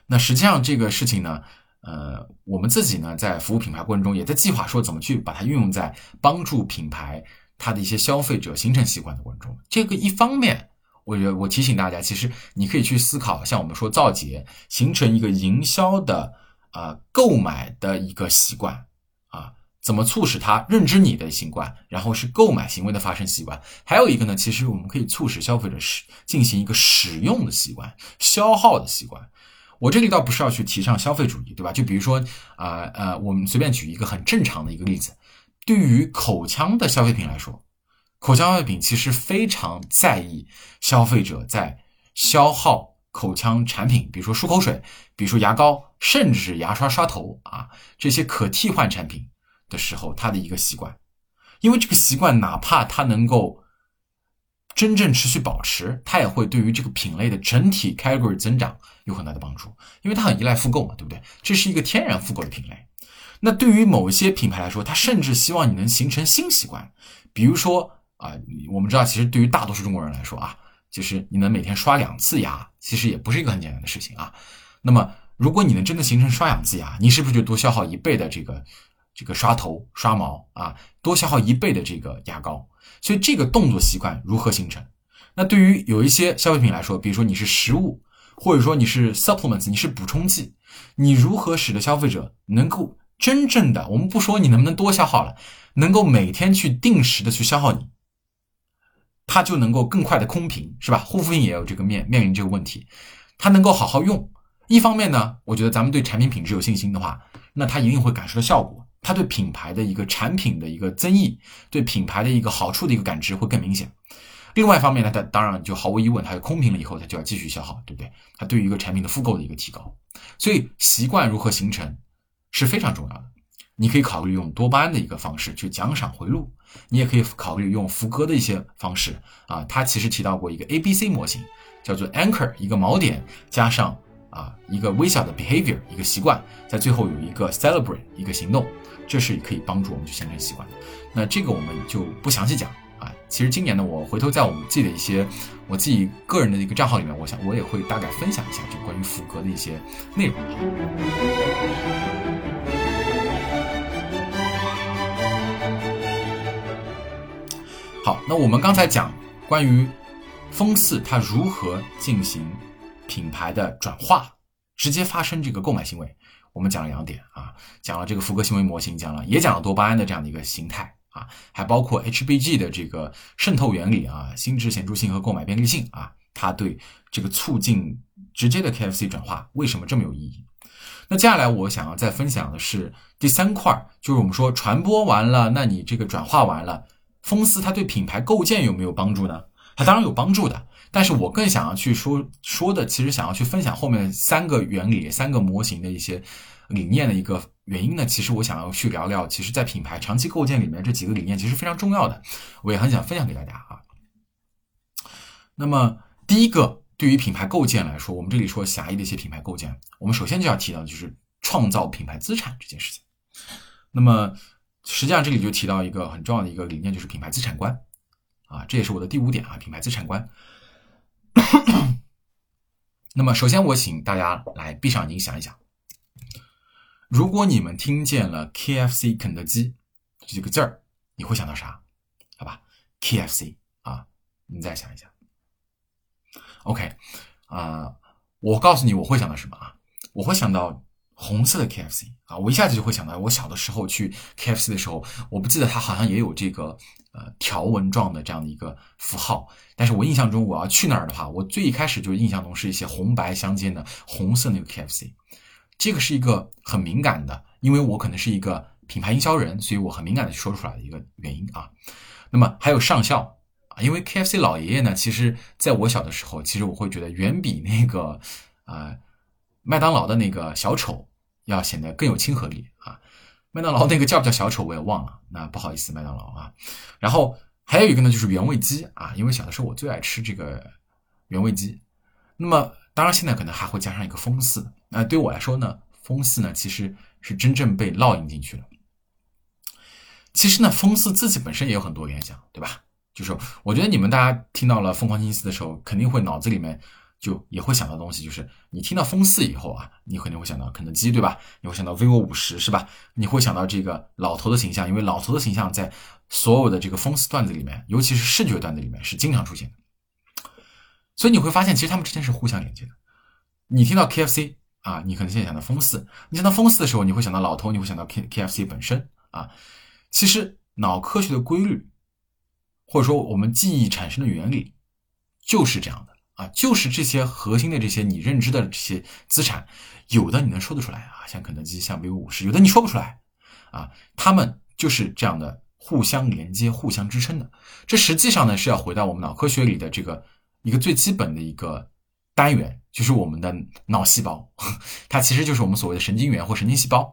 那实际上这个事情呢。呃，我们自己呢，在服务品牌过程中，也在计划说怎么去把它运用在帮助品牌它的一些消费者形成习惯的过程中。这个一方面，我觉得我提醒大家，其实你可以去思考，像我们说造节，形成一个营销的啊购买的一个习惯啊，怎么促使他认知你的习惯，然后是购买行为的发生习惯。还有一个呢，其实我们可以促使消费者使进行一个使用的习惯、消耗的习惯。我这里倒不是要去提倡消费主义，对吧？就比如说，啊呃，我们随便举一个很正常的一个例子，对于口腔的消费品来说，口腔消费品其实非常在意消费者在消耗口腔产品，比如说漱口水，比如说牙膏，甚至是牙刷、刷头啊这些可替换产品的时候，他的一个习惯，因为这个习惯哪怕它能够。真正持续保持，它也会对于这个品类的整体 category 增长有很大的帮助，因为它很依赖复购嘛，对不对？这是一个天然复购的品类。那对于某一些品牌来说，它甚至希望你能形成新习惯，比如说啊，我们知道，其实对于大多数中国人来说啊，就是你能每天刷两次牙，其实也不是一个很简单的事情啊。那么，如果你能真的形成刷两次牙，你是不是就多消耗一倍的这个这个刷头刷毛啊？多消耗一倍的这个牙膏？所以这个动作习惯如何形成？那对于有一些消费品来说，比如说你是食物，或者说你是 supplements，你是补充剂，你如何使得消费者能够真正的，我们不说你能不能多消耗了，能够每天去定时的去消耗你，它就能够更快的空瓶，是吧？护肤品也有这个面面临这个问题，它能够好好用。一方面呢，我觉得咱们对产品品质有信心的话，那它一定会感受到效果。它对品牌的一个产品的一个增益，对品牌的一个好处的一个感知会更明显。另外一方面呢，它当然就毫无疑问，它空瓶了以后，它就要继续消耗，对不对？它对于一个产品的复购的一个提高，所以习惯如何形成是非常重要的。你可以考虑用多巴胺的一个方式去奖赏回路，你也可以考虑用福格的一些方式啊。他其实提到过一个 A B C 模型，叫做 Anchor，一个锚点加上啊一个微小的 behavior，一个习惯，在最后有一个 celebrate，一个行动。这是可以帮助我们去形成习惯的。那这个我们就不详细讲啊。其实今年呢，我回头在我们自己的一些我自己个人的一个账号里面，我想我也会大概分享一下就关于福格的一些内容。好，那我们刚才讲关于风四它如何进行品牌的转化，直接发生这个购买行为。我们讲了两点啊，讲了这个福格行为模型，讲了也讲了多巴胺的这样的一个形态啊，还包括 HBG 的这个渗透原理啊，心智显著性和购买便利性啊，它对这个促进直接的 KFC 转化为什么这么有意义？那接下来我想要再分享的是第三块，就是我们说传播完了，那你这个转化完了，风丝它对品牌构建有没有帮助呢？它当然有帮助的。但是我更想要去说说的，其实想要去分享后面三个原理、三个模型的一些理念的一个原因呢。其实我想要去聊聊，其实，在品牌长期构建里面，这几个理念其实非常重要的，我也很想分享给大家啊。那么，第一个，对于品牌构建来说，我们这里说狭义的一些品牌构建，我们首先就要提到的就是创造品牌资产这件事情。那么，实际上这里就提到一个很重要的一个理念，就是品牌资产观啊，这也是我的第五点啊，品牌资产观。那么，首先我请大家来闭上眼睛想一想，如果你们听见了 KFC 肯德基这几个字儿，你会想到啥？好吧，KFC 啊，你再想一想。OK 啊，我告诉你我会想到什么啊？我会想到红色的 KFC 啊，我一下子就会想到我小的时候去 KFC 的时候，我不记得它好像也有这个。呃，条纹状的这样的一个符号，但是我印象中我要去那儿的话，我最一开始就印象中是一些红白相间的红色那个 KFC，这个是一个很敏感的，因为我可能是一个品牌营销人，所以我很敏感的说出来的一个原因啊。那么还有上校啊，因为 KFC 老爷爷呢，其实在我小的时候，其实我会觉得远比那个呃麦当劳的那个小丑要显得更有亲和力啊。麦当劳那个叫不叫小丑我也忘了，那不好意思，麦当劳啊。然后还有一个呢，就是原味鸡啊，因为小的时候我最爱吃这个原味鸡。那么当然现在可能还会加上一个风四，那对我来说呢，风四呢其实是真正被烙印进去了。其实呢，风四自己本身也有很多联想，对吧？就是我觉得你们大家听到了疯狂星期四的时候，肯定会脑子里面。就也会想到东西，就是你听到风四以后啊，你肯定会想到肯德基，对吧？你会想到 vivo 五十，是吧？你会想到这个老头的形象，因为老头的形象在所有的这个风四段子里面，尤其是视觉段子里面是经常出现的。所以你会发现，其实他们之间是互相连接的。你听到 KFC 啊，你可能现在想到风四；你想到风四的时候，你会想到老头，你会想到 K KFC 本身啊。其实脑科学的规律，或者说我们记忆产生的原理，就是这样。啊，就是这些核心的这些你认知的这些资产，有的你能说得出来啊，像肯德基，像 vivo 五十，有的你说不出来啊。他们就是这样的互相连接、互相支撑的。这实际上呢是要回到我们脑科学里的这个一个最基本的一个单元，就是我们的脑细胞，它其实就是我们所谓的神经元或神经细胞。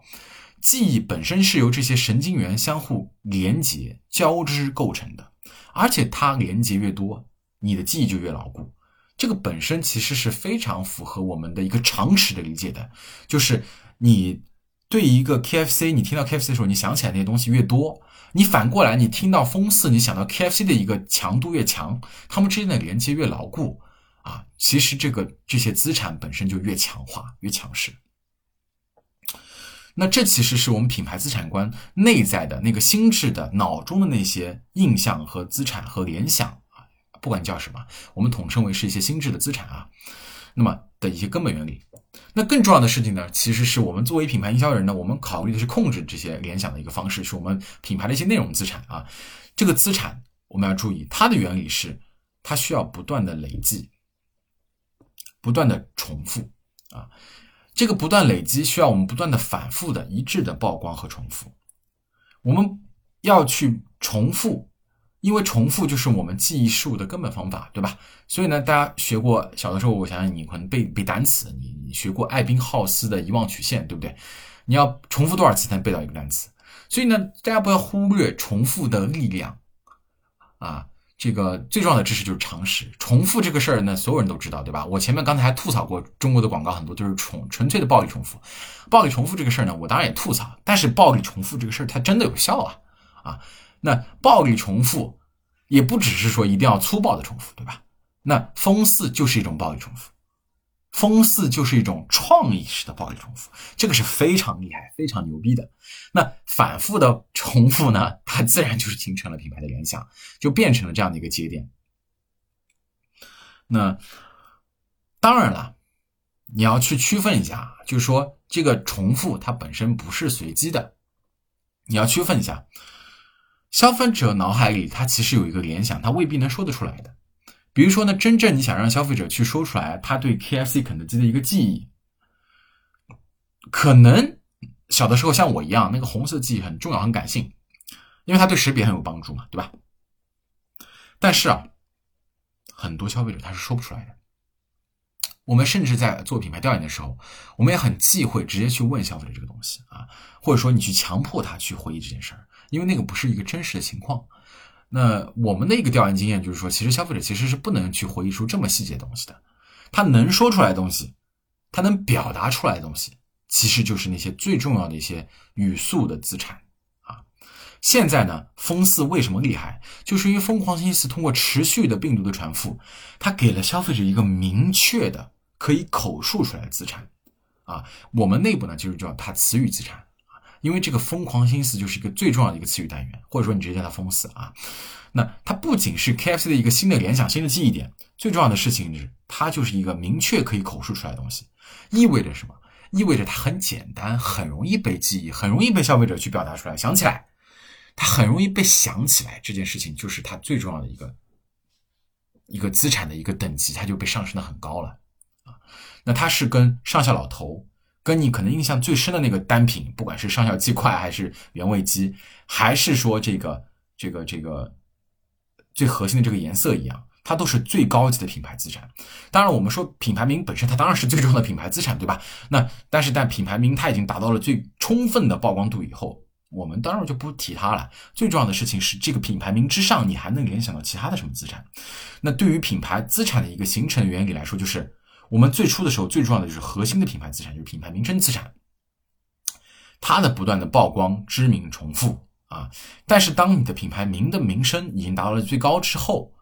记忆本身是由这些神经元相互连接、交织构成的，而且它连接越多，你的记忆就越牢固。这个本身其实是非常符合我们的一个常识的理解的，就是你对一个 KFC，你听到 KFC 的时候，你想起来那些东西越多，你反过来你听到风四，你想到 KFC 的一个强度越强，它们之间的连接越牢固啊，其实这个这些资产本身就越强化越强势。那这其实是我们品牌资产观内在的那个心智的脑中的那些印象和资产和联想。不管叫什么，我们统称为是一些心智的资产啊。那么的一些根本原理。那更重要的事情呢，其实是我们作为品牌营销人呢，我们考虑的是控制这些联想的一个方式，是我们品牌的一些内容资产啊。这个资产我们要注意，它的原理是它需要不断的累积，不断的重复啊。这个不断累积需要我们不断的反复的一致的曝光和重复。我们要去重复。因为重复就是我们记忆事物的根本方法，对吧？所以呢，大家学过小的时候，我想想你可能背背单词，你你学过艾宾浩斯的遗忘曲线，对不对？你要重复多少次才能背到一个单词？所以呢，大家不要忽略重复的力量啊！这个最重要的知识就是常识。重复这个事儿呢，所有人都知道，对吧？我前面刚才还吐槽过中国的广告很多都是重纯粹的暴力重复，暴力重复这个事儿呢，我当然也吐槽，但是暴力重复这个事儿它真的有效啊啊！那暴力重复也不只是说一定要粗暴的重复，对吧？那风四就是一种暴力重复，风四就是一种创意式的暴力重复，这个是非常厉害、非常牛逼的。那反复的重复呢，它自然就是形成了品牌的联想，就变成了这样的一个节点。那当然了，你要去区分一下，就是说这个重复它本身不是随机的，你要区分一下。消费者脑海里，他其实有一个联想，他未必能说得出来的。比如说呢，真正你想让消费者去说出来他对 KFC 肯德基的一个记忆，可能小的时候像我一样，那个红色记忆很重要、很感性，因为它对识别很有帮助嘛，对吧？但是啊，很多消费者他是说不出来的。我们甚至在做品牌调研的时候，我们也很忌讳直接去问消费者这个东西啊，或者说你去强迫他去回忆这件事儿。因为那个不是一个真实的情况，那我们的一个调研经验就是说，其实消费者其实是不能去回忆出这么细节东西的，他能说出来的东西，他能表达出来的东西，其实就是那些最重要的一些语速的资产啊。现在呢，疯四为什么厉害？就是因为疯狂星期四通过持续的病毒的传复，它给了消费者一个明确的可以口述出来的资产。啊，我们内部呢就是叫它词语资产，因为这个疯狂心思就是一个最重要的一个词语单元，或者说你直接叫它疯四啊。那它不仅是 KFC 的一个新的联想、新的记忆点，最重要的事情是它就是一个明确可以口述出来的东西，意味着什么？意味着它很简单，很容易被记忆，很容易被消费者去表达出来、想起来。它很容易被想起来，这件事情就是它最重要的一个一个资产的一个等级，它就被上升的很高了啊。那它是跟上校老头，跟你可能印象最深的那个单品，不管是上校鸡块还是原味鸡，还是说这个这个这个最核心的这个颜色一样。它都是最高级的品牌资产。当然，我们说品牌名本身，它当然是最重要的品牌资产，对吧？那但是，但品牌名它已经达到了最充分的曝光度以后，我们当然就不提它了。最重要的事情是，这个品牌名之上，你还能联想到其他的什么资产？那对于品牌资产的一个形成原理来说，就是我们最初的时候最重要的就是核心的品牌资产，就是品牌名称资产，它的不断的曝光、知名、重复啊。但是，当你的品牌名的名声已经达到了最高之后，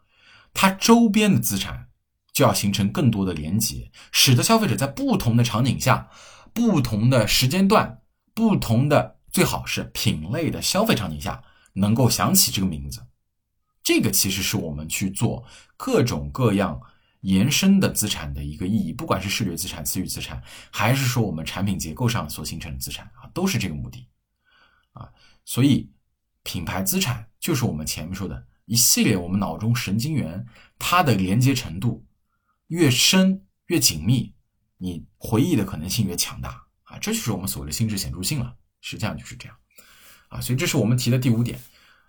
它周边的资产就要形成更多的连接，使得消费者在不同的场景下、不同的时间段、不同的最好是品类的消费场景下，能够想起这个名字。这个其实是我们去做各种各样延伸的资产的一个意义，不管是视觉资产、词语资产，还是说我们产品结构上所形成的资产啊，都是这个目的啊。所以，品牌资产就是我们前面说的。一系列我们脑中神经元它的连接程度越深越紧密，你回忆的可能性越强大啊！这就是我们所谓的心智显著性了。实际上就是这样啊！所以这是我们提的第五点，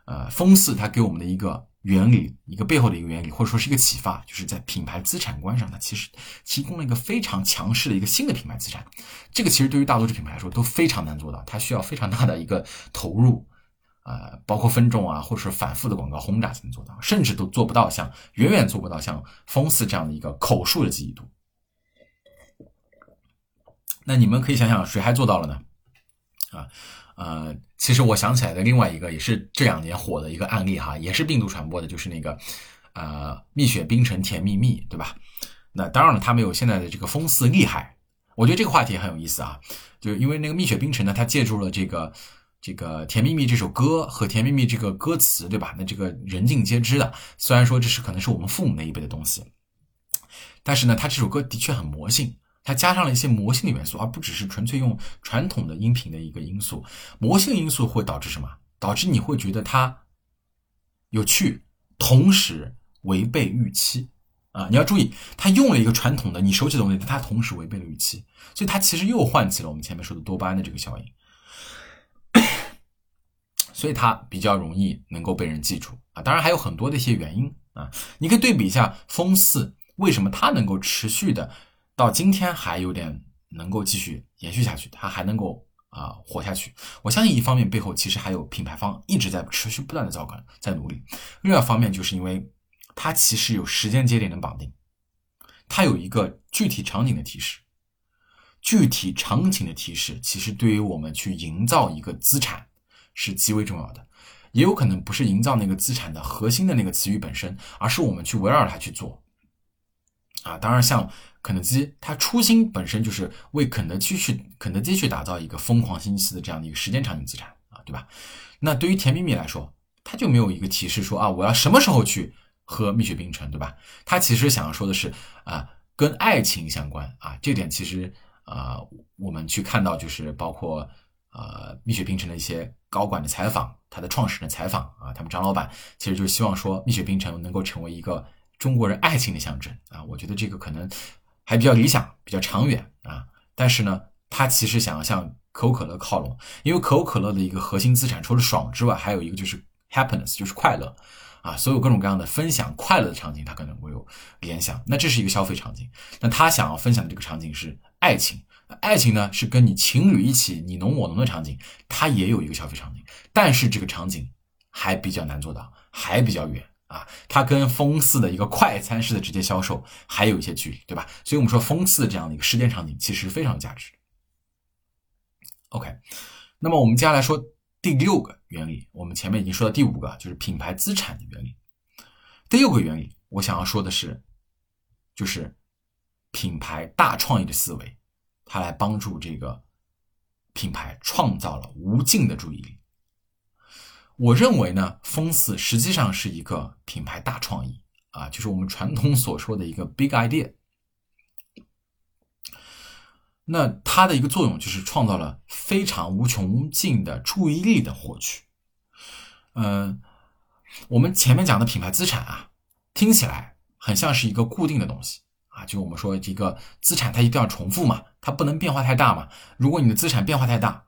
呃，风四它给我们的一个原理，一个背后的一个原理，或者说是一个启发，就是在品牌资产观上，它其实提供了一个非常强势的一个新的品牌资产。这个其实对于大多数品牌来说都非常难做到，它需要非常大的一个投入。呃，包括分众啊，或者是反复的广告轰炸才能做到，甚至都做不到像远远做不到像风四这样的一个口述的记忆度。那你们可以想想，谁还做到了呢？啊，呃，其实我想起来的另外一个也是这两年火的一个案例哈，也是病毒传播的，就是那个呃蜜雪冰城甜蜜蜜，对吧？那当然了，它没有现在的这个风四厉害。我觉得这个话题很有意思啊，就因为那个蜜雪冰城呢，它借助了这个。这个《甜蜜蜜》这首歌和《甜蜜蜜》这个歌词，对吧？那这个人尽皆知的。虽然说这是可能是我们父母那一辈的东西，但是呢，它这首歌的确很魔性，它加上了一些魔性的元素，而不只是纯粹用传统的音频的一个因素。魔性因素会导致什么？导致你会觉得它有趣，同时违背预期啊！你要注意，它用了一个传统的你熟悉的东西，它同时违背了预期，所以它其实又唤起了我们前面说的多巴胺的这个效应。所以它比较容易能够被人记住啊，当然还有很多的一些原因啊，你可以对比一下风四为什么它能够持续的到今天还有点能够继续延续下去，它还能够啊活下去。我相信一方面背后其实还有品牌方一直在持续不断的造梗，在努力；另外一方面就是因为它其实有时间节点的绑定，它有一个具体场景的提示，具体场景的提示其实对于我们去营造一个资产。是极为重要的，也有可能不是营造那个资产的核心的那个词语本身，而是我们去围绕它去做。啊，当然，像肯德基，它初心本身就是为肯德基去肯德基去打造一个疯狂星期四的这样的一个时间场景资产啊，对吧？那对于甜蜜蜜来说，它就没有一个提示说啊，我要什么时候去喝蜜雪冰城，对吧？它其实想要说的是啊，跟爱情相关啊，这点其实啊，我们去看到就是包括。呃，蜜雪冰城的一些高管的采访，他的创始人采访啊，他们张老板其实就希望说，蜜雪冰城能够成为一个中国人爱情的象征啊。我觉得这个可能还比较理想，比较长远啊。但是呢，他其实想要向可口可乐靠拢，因为可口可乐的一个核心资产除了爽之外，还有一个就是 happiness，就是快乐啊。所有各种各样的分享快乐的场景，他可能会有联想。那这是一个消费场景，那他想要分享的这个场景是爱情。爱情呢，是跟你情侣一起你侬我侬的场景，它也有一个消费场景，但是这个场景还比较难做到，还比较远啊。它跟风四的一个快餐式的直接销售还有一些距离，对吧？所以我们说风四这样的一个时间场景其实非常有价值。OK，那么我们接下来说第六个原理，我们前面已经说到第五个，就是品牌资产的原理。第六个原理，我想要说的是，就是品牌大创意的思维，它来帮助这个品牌创造了无尽的注意力。我认为呢，风四实际上是一个品牌大创意啊，就是我们传统所说的一个 big idea。那它的一个作用就是创造了非常无穷尽的注意力的获取。嗯，我们前面讲的品牌资产啊，听起来很像是一个固定的东西啊，就我们说这个资产它一定要重复嘛，它不能变化太大嘛。如果你的资产变化太大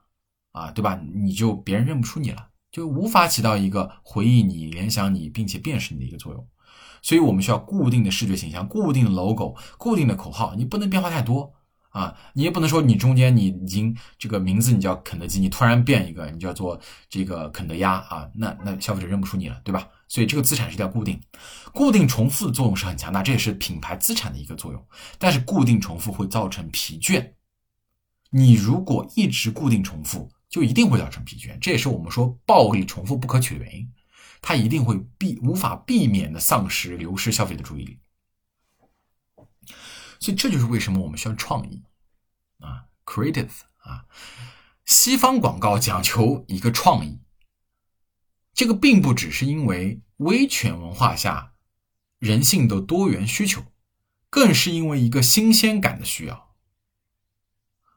啊，对吧？你就别人认不出你了，就无法起到一个回忆你、联想你并且辨识你的一个作用。所以我们需要固定的视觉形象、固定的 logo、固定的口号，你不能变化太多。啊，你也不能说你中间你已经这个名字你叫肯德基，你突然变一个你叫做这个肯德鸭啊，那那消费者认不出你了，对吧？所以这个资产是要固定，固定重复的作用是很强大，这也是品牌资产的一个作用。但是固定重复会造成疲倦，你如果一直固定重复，就一定会造成疲倦，这也是我们说暴力重复不可取的原因，它一定会避无法避免的丧失流失消费的注意力。所以这就是为什么我们需要创意啊，creative 啊。西方广告讲求一个创意，这个并不只是因为威权文化下人性的多元需求，更是因为一个新鲜感的需要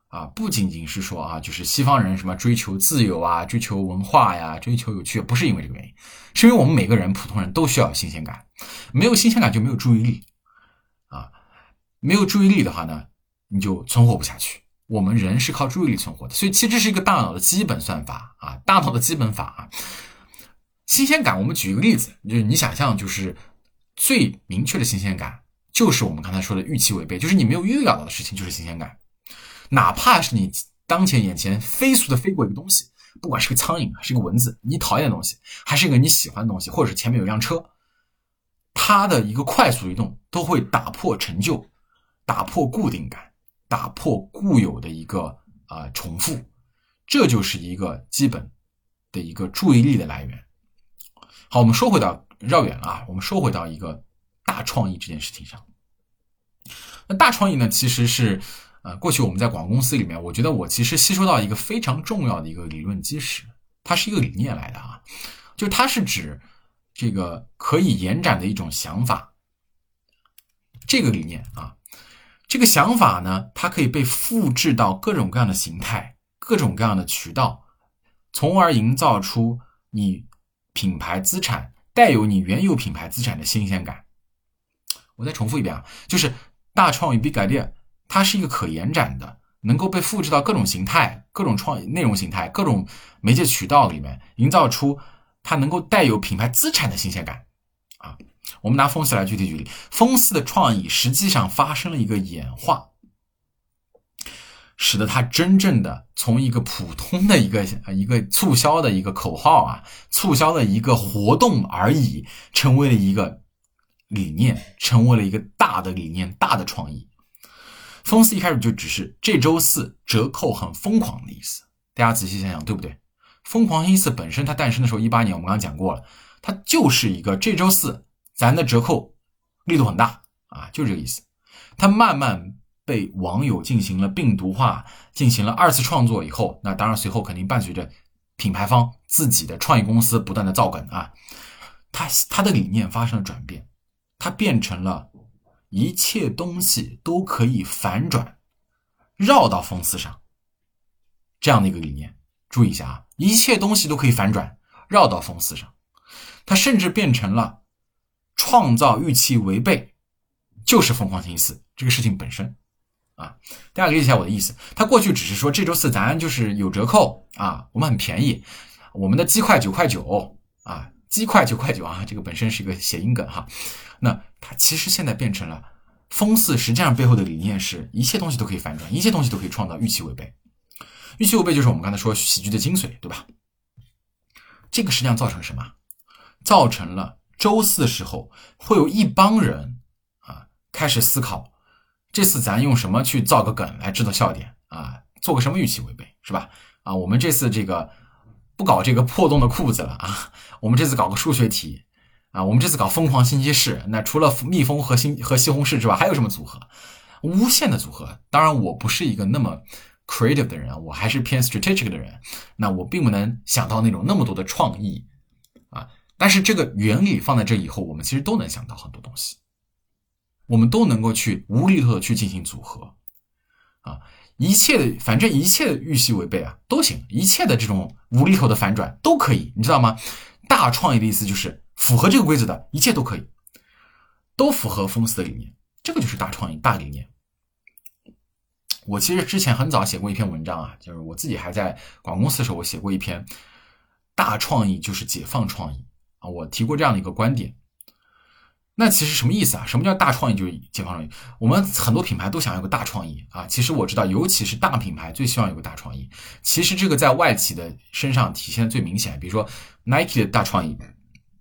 啊。不仅仅是说啊，就是西方人什么追求自由啊，追求文化呀，追求有趣，不是因为这个原因，是因为我们每个人普通人都需要新鲜感，没有新鲜感就没有注意力。啊没有注意力的话呢，你就存活不下去。我们人是靠注意力存活的，所以其实这是一个大脑的基本算法啊，大脑的基本法啊。新鲜感，我们举一个例子，就是你想象，就是最明确的新鲜感，就是我们刚才说的预期违背，就是你没有预料到的事情，就是新鲜感。哪怕是你当前眼前飞速的飞过一个东西，不管是个苍蝇，还是个蚊子，你讨厌的东西，还是一个你喜欢的东西，或者是前面有辆车，它的一个快速移动都会打破陈旧。打破固定感，打破固有的一个啊重复，这就是一个基本的一个注意力的来源。好，我们说回到绕远了啊，我们说回到一个大创意这件事情上。那大创意呢，其实是呃，过去我们在广告公司里面，我觉得我其实吸收到一个非常重要的一个理论基石，它是一个理念来的啊，就它是指这个可以延展的一种想法，这个理念啊。这个想法呢，它可以被复制到各种各样的形态、各种各样的渠道，从而营造出你品牌资产带有你原有品牌资产的新鲜感。我再重复一遍啊，就是大创意 Big Idea，它是一个可延展的，能够被复制到各种形态、各种创内容形态、各种媒介渠道里面，营造出它能够带有品牌资产的新鲜感啊。我们拿风四来具体举例，风四的创意实际上发生了一个演化，使得它真正的从一个普通的一个一个促销的一个口号啊，促销的一个活动而已，成为了一个理念，成为了一个大的理念、大的创意。风四一开始就只是这周四折扣很疯狂的意思，大家仔细想想，对不对？疯狂星期四本身它诞生的时候，一八年我们刚刚讲过了，它就是一个这周四。咱的折扣力度很大啊，就是这个意思。它慢慢被网友进行了病毒化，进行了二次创作以后，那当然随后肯定伴随着品牌方自己的创意公司不断的造梗啊，它它的理念发生了转变，它变成了一切东西都可以反转，绕到风丝上这样的一个理念。注意一下啊，一切东西都可以反转，绕到风丝上，它甚至变成了。创造预期违背，就是疯狂星期四这个事情本身啊，大家理解一下我的意思。他过去只是说这周四咱就是有折扣啊，我们很便宜，我们的鸡块九块九啊，鸡块九块九啊，这个本身是一个谐音梗哈。那它其实现在变成了风四，实际上背后的理念是一切东西都可以反转，一切东西都可以创造预期违背。预期违背就是我们刚才说喜剧的精髓，对吧？这个实际上造成什么？造成了。周四的时候，会有一帮人啊开始思考，这次咱用什么去造个梗来制造笑点啊？做个什么预期违背是吧？啊，我们这次这个不搞这个破洞的裤子了啊，我们这次搞个数学题啊，我们这次搞疯狂星期四，那除了蜜蜂和西和西红柿之外，还有什么组合？无限的组合。当然，我不是一个那么 creative 的人，我还是偏 strategic 的人，那我并不能想到那种那么多的创意啊。但是这个原理放在这以后，我们其实都能想到很多东西，我们都能够去无厘头的去进行组合啊。一切的，反正一切的预期违背啊都行，一切的这种无厘头的反转都可以，你知道吗？大创意的意思就是符合这个规则的一切都可以，都符合封死的理念，这个就是大创意大理念。我其实之前很早写过一篇文章啊，就是我自己还在广公司的时候，我写过一篇大创意就是解放创意啊，我提过这样的一个观点。那其实什么意思啊？什么叫大创意就是解放创意？我们很多品牌都想要个大创意啊。其实我知道，尤其是大品牌最希望有个大创意。其实这个在外企的身上体现最明显。比如说 Nike 的大创意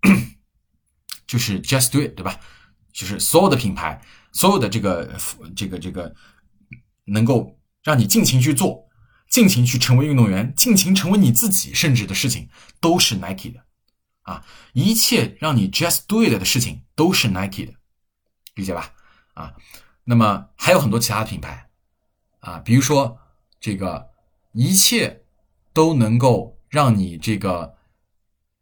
就是 Just Do It，对吧？就是所有的品牌，所有的这个这个这个能够让你尽情去做、尽情去成为运动员、尽情成为你自己，甚至的事情，都是 Nike 的。啊，一切让你 just do it 的事情都是 Nike 的，理解吧？啊，那么还有很多其他品牌，啊，比如说这个一切都能够让你这个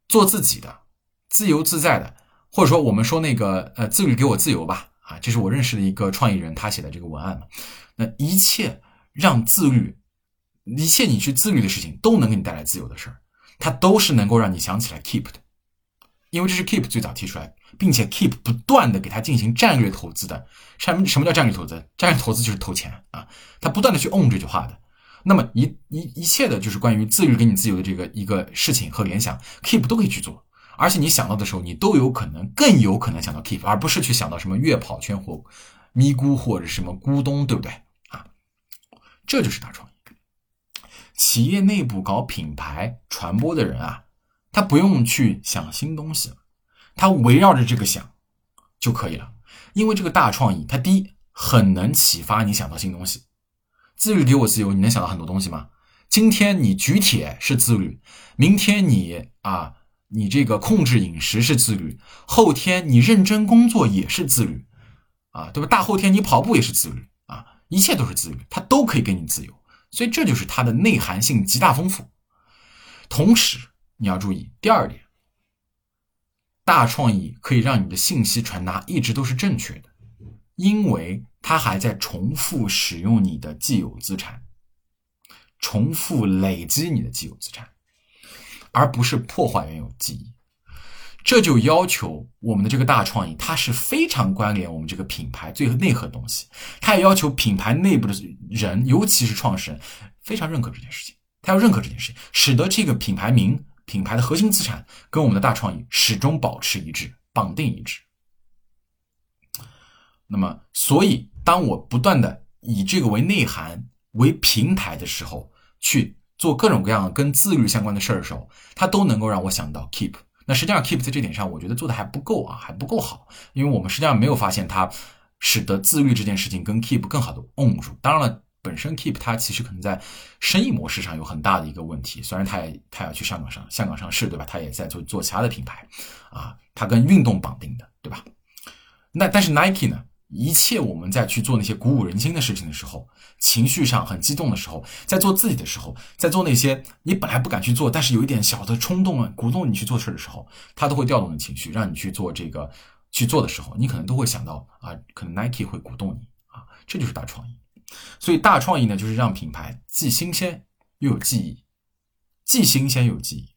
做自己的、自由自在的，或者说我们说那个呃自律给我自由吧，啊，这是我认识的一个创意人他写的这个文案嘛。那一切让自律，一切你去自律的事情都能给你带来自由的事儿，它都是能够让你想起来 keep 的。因为这是 Keep 最早提出来，并且 Keep 不断的给他进行战略投资的。什么什么叫战略投资？战略投资就是投钱啊！他不断的去 own 这句话的。那么一一一切的就是关于自律给你自由的这个一个事情和联想，Keep 都可以去做。而且你想到的时候，你都有可能更有可能想到 Keep，而不是去想到什么月跑圈或咪咕或者什么咕咚，对不对啊？这就是大创意。企业内部搞品牌传播的人啊。他不用去想新东西了，他围绕着这个想就可以了。因为这个大创意，它第一很能启发你想到新东西。自律给我自由，你能想到很多东西吗？今天你举铁是自律，明天你啊，你这个控制饮食是自律，后天你认真工作也是自律，啊，对吧？大后天你跑步也是自律啊，一切都是自律，它都可以给你自由。所以这就是它的内涵性极大丰富，同时。你要注意第二点，大创意可以让你的信息传达一直都是正确的，因为它还在重复使用你的既有资产，重复累积你的既有资产，而不是破坏原有记忆。这就要求我们的这个大创意，它是非常关联我们这个品牌最内核的东西。它也要求品牌内部的人，尤其是创始人，非常认可这件事情。他要认可这件事情，使得这个品牌名。品牌的核心资产跟我们的大创意始终保持一致，绑定一致。那么，所以当我不断的以这个为内涵、为平台的时候，去做各种各样跟自律相关的事儿的时候，它都能够让我想到 Keep。那实际上 Keep 在这点上，我觉得做的还不够啊，还不够好，因为我们实际上没有发现它使得自律这件事情跟 Keep 更好的 on 住。当然了。本身 Keep 它其实可能在生意模式上有很大的一个问题，虽然它也它要去香港上香港上市，对吧？它也在做做其他的品牌，啊，它跟运动绑定的，对吧？那但是 Nike 呢？一切我们在去做那些鼓舞人心的事情的时候，情绪上很激动的时候，在做自己的时候，在做那些你本来不敢去做，但是有一点小的冲动啊，鼓动你去做事的时候，它都会调动你情绪，让你去做这个去做的时候，你可能都会想到啊，可能 Nike 会鼓动你啊，这就是大创意。所以大创意呢，就是让品牌既新鲜又有记忆，既新鲜又有记忆。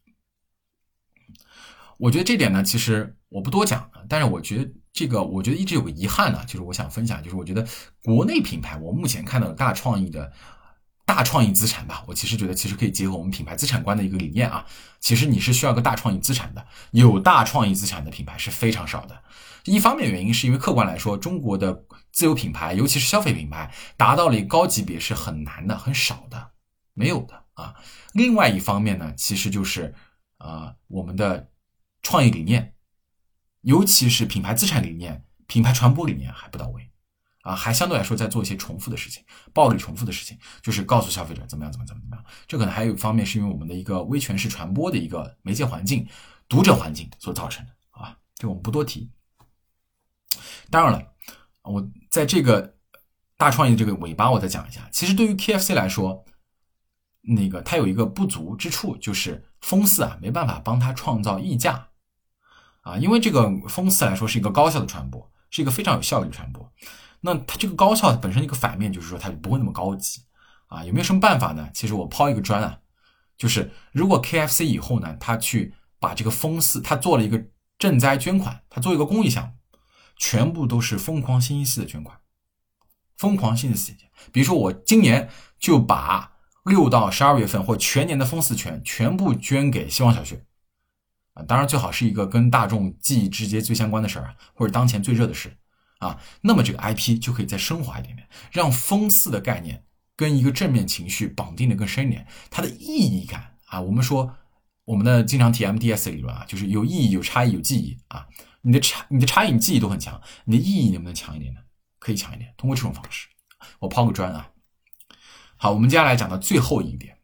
我觉得这点呢，其实我不多讲。但是我觉得这个，我觉得一直有个遗憾呢，就是我想分享，就是我觉得国内品牌，我目前看到的大创意的大创意资产吧，我其实觉得其实可以结合我们品牌资产观的一个理念啊。其实你是需要个大创意资产的，有大创意资产的品牌是非常少的。一方面原因是因为客观来说，中国的。自有品牌，尤其是消费品牌，达到了一个高级别是很难的、很少的，没有的啊。另外一方面呢，其实就是啊，我们的创意理念，尤其是品牌资产理念、品牌传播理念还不到位啊，还相对来说在做一些重复的事情，暴力重复的事情，就是告诉消费者怎么样怎么怎么怎么样。这可能还有一方面是因为我们的一个威权式传播的一个媒介环境、读者环境所造成的啊，这我们不多提。当然了，我在这个大创意这个尾巴，我再讲一下。其实对于 KFC 来说，那个它有一个不足之处，就是风四啊没办法帮他创造溢价啊，因为这个风四来说是一个高效的传播，是一个非常有效率的传播。那它这个高效本身一个反面就是说它就不会那么高级啊。有没有什么办法呢？其实我抛一个砖啊，就是如果 KFC 以后呢，他去把这个风四，他做了一个赈灾捐款，他做一个公益项目。全部都是疯狂星期四的捐款，疯狂星期四比如说，我今年就把六到十二月份或全年的风四权全部捐给希望小学啊，当然最好是一个跟大众记忆直接最相关的事儿啊，或者当前最热的事啊。那么这个 IP 就可以再升华一点点，让风四的概念跟一个正面情绪绑定的更深一点，它的意义感啊，我们说我们的经常提 MDS 理论啊，就是有意义、有差异、有记忆啊。你的差、你的差异、你记忆都很强，你的意义能不能强一点呢？可以强一点，通过这种方式。我抛个砖啊。好，我们接下来讲到最后一点，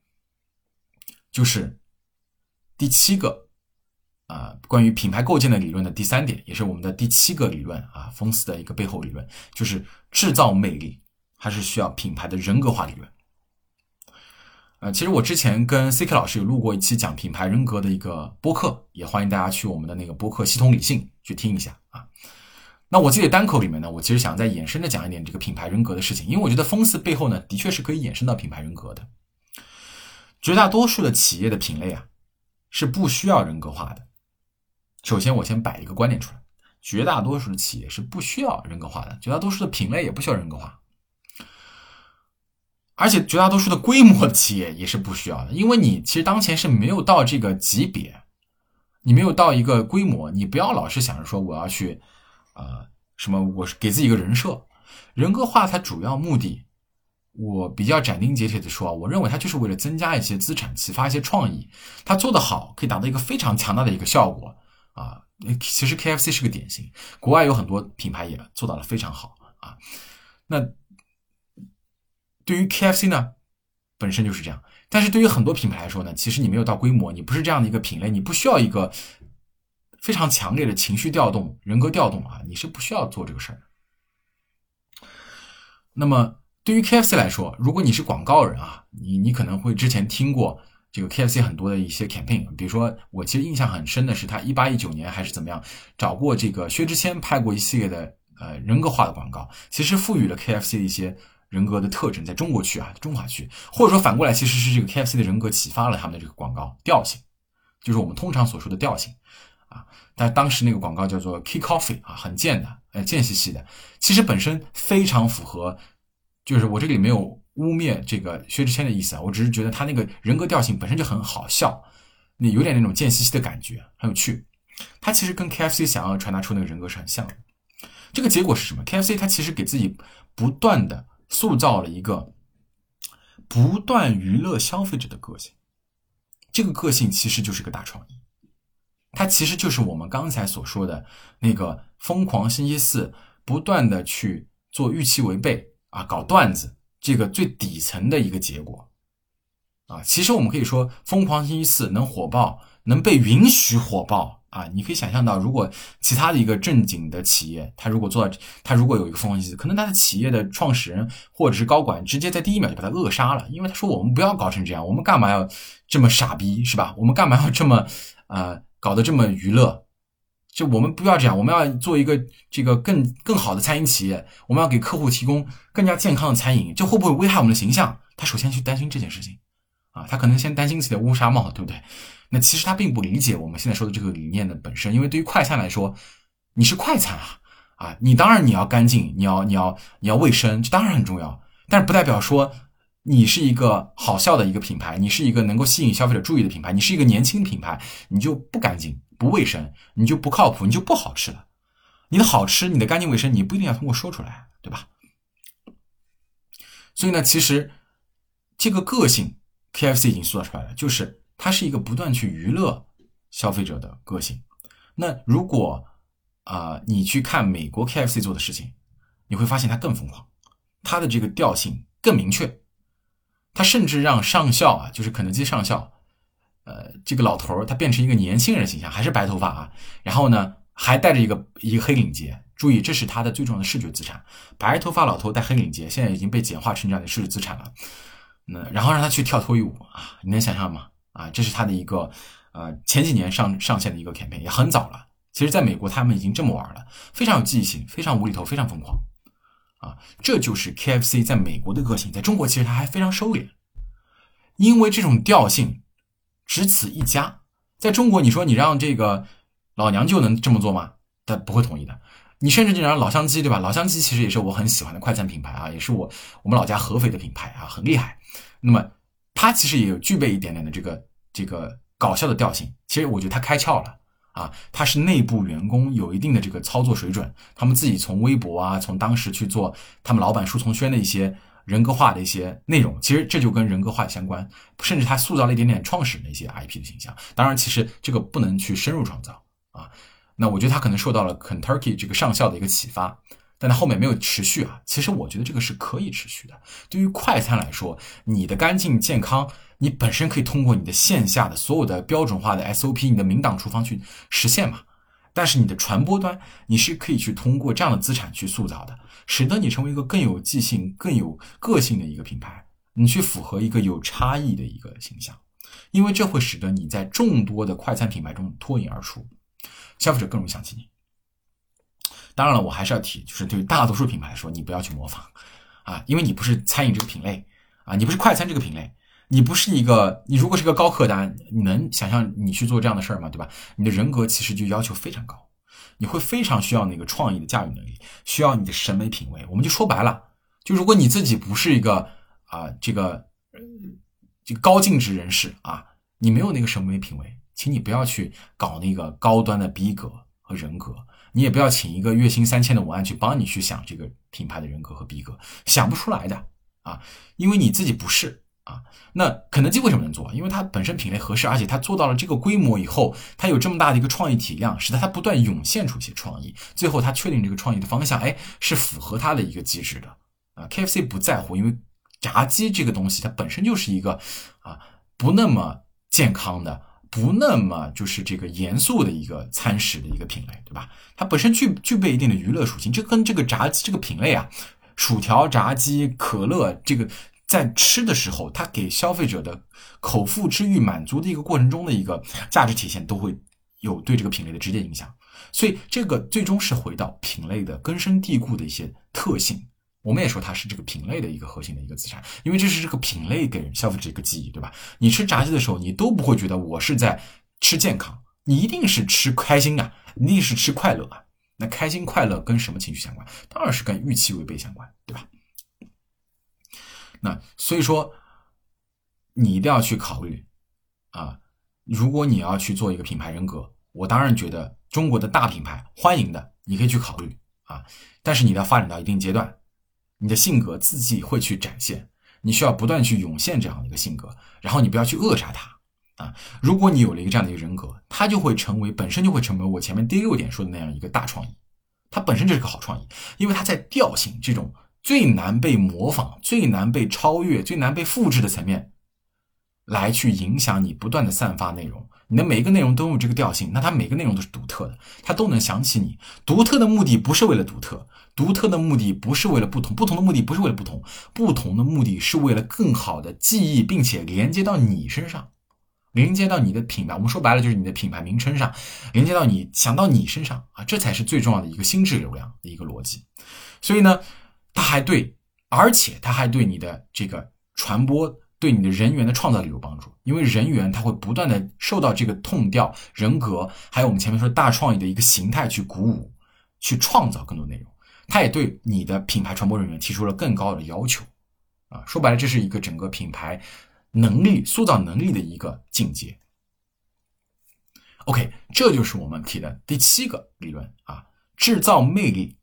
就是第七个啊，关于品牌构建的理论的第三点，也是我们的第七个理论啊，风斯的一个背后理论，就是制造魅力还是需要品牌的人格化理论。呃，其实我之前跟 C K 老师有录过一期讲品牌人格的一个播客，也欢迎大家去我们的那个播客系统理性去听一下啊。那我自己的单口里面呢，我其实想再延伸的讲一点这个品牌人格的事情，因为我觉得风四背后呢，的确是可以延伸到品牌人格的。绝大多数的企业的品类啊，是不需要人格化的。首先，我先摆一个观点出来：绝大多数的企业是不需要人格化的，绝大多数的品类也不需要人格化。而且绝大多数的规模企业也是不需要的，因为你其实当前是没有到这个级别，你没有到一个规模，你不要老是想着说我要去，呃，什么我是给自己一个人设，人格化它主要目的，我比较斩钉截铁的说，我认为它就是为了增加一些资产，启发一些创意，它做得好可以达到一个非常强大的一个效果啊。其实 KFC 是个典型，国外有很多品牌也做到了非常好啊，那。对于 KFC 呢，本身就是这样。但是对于很多品牌来说呢，其实你没有到规模，你不是这样的一个品类，你不需要一个非常强烈的情绪调动、人格调动啊，你是不需要做这个事儿。那么对于 KFC 来说，如果你是广告人啊，你你可能会之前听过这个 KFC 很多的一些 campaign，比如说我其实印象很深的是，他一八一九年还是怎么样，找过这个薛之谦拍过一系列的呃人格化的广告，其实赋予了 KFC 的一些。人格的特征，在中国区啊，中华区，或者说反过来，其实是这个 KFC 的人格启发了他们的这个广告调性，就是我们通常所说的调性啊。但当时那个广告叫做 Key Coffee 啊，很贱的，呃，贱兮兮的，其实本身非常符合，就是我这里没有污蔑这个薛之谦的意思啊，我只是觉得他那个人格调性本身就很好笑，你有点那种贱兮兮的感觉，很有趣。他其实跟 KFC 想要传达出那个人格是很像的。这个结果是什么？KFC 他其实给自己不断的。塑造了一个不断娱乐消费者的个性，这个个性其实就是个大创意，它其实就是我们刚才所说的那个疯狂星期四不断的去做预期违背啊，搞段子这个最底层的一个结果啊。其实我们可以说，疯狂星期四能火爆，能被允许火爆。啊，你可以想象到，如果其他的一个正经的企业，他如果做到，他如果有一个疯狂星期四，可能他的企业的创始人或者是高管直接在第一秒就把他扼杀了，因为他说我们不要搞成这样，我们干嘛要这么傻逼，是吧？我们干嘛要这么呃搞得这么娱乐？就我们不要这样，我们要做一个这个更更好的餐饮企业，我们要给客户提供更加健康的餐饮，这会不会危害我们的形象？他首先去担心这件事情啊，他可能先担心自己的乌纱帽，对不对？那其实他并不理解我们现在说的这个理念的本身，因为对于快餐来说，你是快餐啊，啊，你当然你要干净，你要你要你要卫生，这当然很重要，但是不代表说你是一个好笑的一个品牌，你是一个能够吸引消费者注意的品牌，你是一个年轻品牌，你就不干净、不卫生，你就不靠谱，你就不好吃了。你的好吃、你的干净卫生，你不一定要通过说出来，对吧？所以呢，其实这个个性，KFC 已经塑造出来了，就是。它是一个不断去娱乐消费者的个性。那如果啊，你去看美国 KFC 做的事情你会发现它更疯狂，它的这个调性更明确。他甚至让上校啊，就是肯德基上校，呃，这个老头儿他变成一个年轻人形象，还是白头发啊，然后呢还带着一个一个黑领结。注意，这是他的最重要的视觉资产。白头发老头戴黑领结，现在已经被简化成这样的视觉资产了。那然后让他去跳脱衣舞啊，你能想象吗？啊，这是他的一个呃前几年上上线的一个 campaign，也很早了。其实，在美国他们已经这么玩了，非常有记忆性，非常无厘头，非常疯狂。啊，这就是 KFC 在美国的个性，在中国其实它还非常收敛，因为这种调性只此一家。在中国，你说你让这个老娘就能这么做吗？他不会同意的。你甚至就让老乡鸡，对吧？老乡鸡其实也是我很喜欢的快餐品牌啊，也是我我们老家合肥的品牌啊，很厉害。那么它其实也有具备一点点的这个这个搞笑的调性。其实我觉得它开窍了。啊，他是内部员工有一定的这个操作水准，他们自己从微博啊，从当时去做他们老板舒从轩的一些人格化的一些内容，其实这就跟人格化相关，甚至他塑造了一点点创始人的一些 IP 的形象。当然，其实这个不能去深入创造啊。那我觉得他可能受到了 Kentucky 这个上校的一个启发。但他后面没有持续啊，其实我觉得这个是可以持续的。对于快餐来说，你的干净健康，你本身可以通过你的线下的所有的标准化的 SOP，你的明档厨房去实现嘛。但是你的传播端，你是可以去通过这样的资产去塑造的，使得你成为一个更有记性、更有个性的一个品牌，你去符合一个有差异的一个形象，因为这会使得你在众多的快餐品牌中脱颖而出，消费者更容易想起你。当然了，我还是要提，就是对于大多数品牌来说，你不要去模仿，啊，因为你不是餐饮这个品类，啊，你不是快餐这个品类，你不是一个，你如果是个高客单，你能想象你去做这样的事儿吗？对吧？你的人格其实就要求非常高，你会非常需要那个创意的驾驭能力，需要你的审美品味。我们就说白了，就如果你自己不是一个啊，这个这个高净值人士啊，你没有那个审美品味，请你不要去搞那个高端的逼格和人格。你也不要请一个月薪三千的文案去帮你去想这个品牌的人格和逼格，想不出来的啊，因为你自己不是啊。那肯德基为什么能做？因为它本身品类合适，而且它做到了这个规模以后，它有这么大的一个创意体量，使得它不断涌现出一些创意，最后它确定这个创意的方向，哎，是符合它的一个机制的啊。KFC 不在乎，因为炸鸡这个东西它本身就是一个啊不那么健康的。不那么就是这个严肃的一个餐食的一个品类，对吧？它本身具具备一定的娱乐属性，这跟这个炸鸡这个品类啊，薯条、炸鸡、可乐，这个在吃的时候，它给消费者的口腹之欲满足的一个过程中的一个价值体现，都会有对这个品类的直接影响。所以，这个最终是回到品类的根深蒂固的一些特性。我们也说它是这个品类的一个核心的一个资产，因为这是这个品类给人消费者一个记忆，对吧？你吃炸鸡的时候，你都不会觉得我是在吃健康，你一定是吃开心啊，一定是吃快乐啊。那开心快乐跟什么情绪相关？当然是跟预期违背相关，对吧？那所以说，你一定要去考虑啊，如果你要去做一个品牌人格，我当然觉得中国的大品牌欢迎的，你可以去考虑啊，但是你要发展到一定阶段。你的性格自己会去展现，你需要不断去涌现这样的一个性格，然后你不要去扼杀它啊！如果你有了一个这样的一个人格，它就会成为本身就会成为我前面第六点说的那样一个大创意，它本身就是个好创意，因为它在调性这种最难被模仿、最难被超越、最难被复制的层面，来去影响你不断的散发内容。你的每一个内容都有这个调性，那它每个内容都是独特的，它都能想起你。独特的目的不是为了独特，独特的目的不是为了不同，不同的目的不是为了不同，不同的目的是为了更好的记忆，并且连接到你身上，连接到你的品牌。我们说白了就是你的品牌名称上，连接到你想到你身上啊，这才是最重要的一个心智流量的一个逻辑。所以呢，它还对，而且它还对你的这个传播。对你的人员的创造力有帮助，因为人员他会不断的受到这个痛调、人格，还有我们前面说大创意的一个形态去鼓舞，去创造更多内容。他也对你的品牌传播人员提出了更高的要求，啊，说白了，这是一个整个品牌能力塑造能力的一个境界。OK，这就是我们提的第七个理论啊，制造魅力，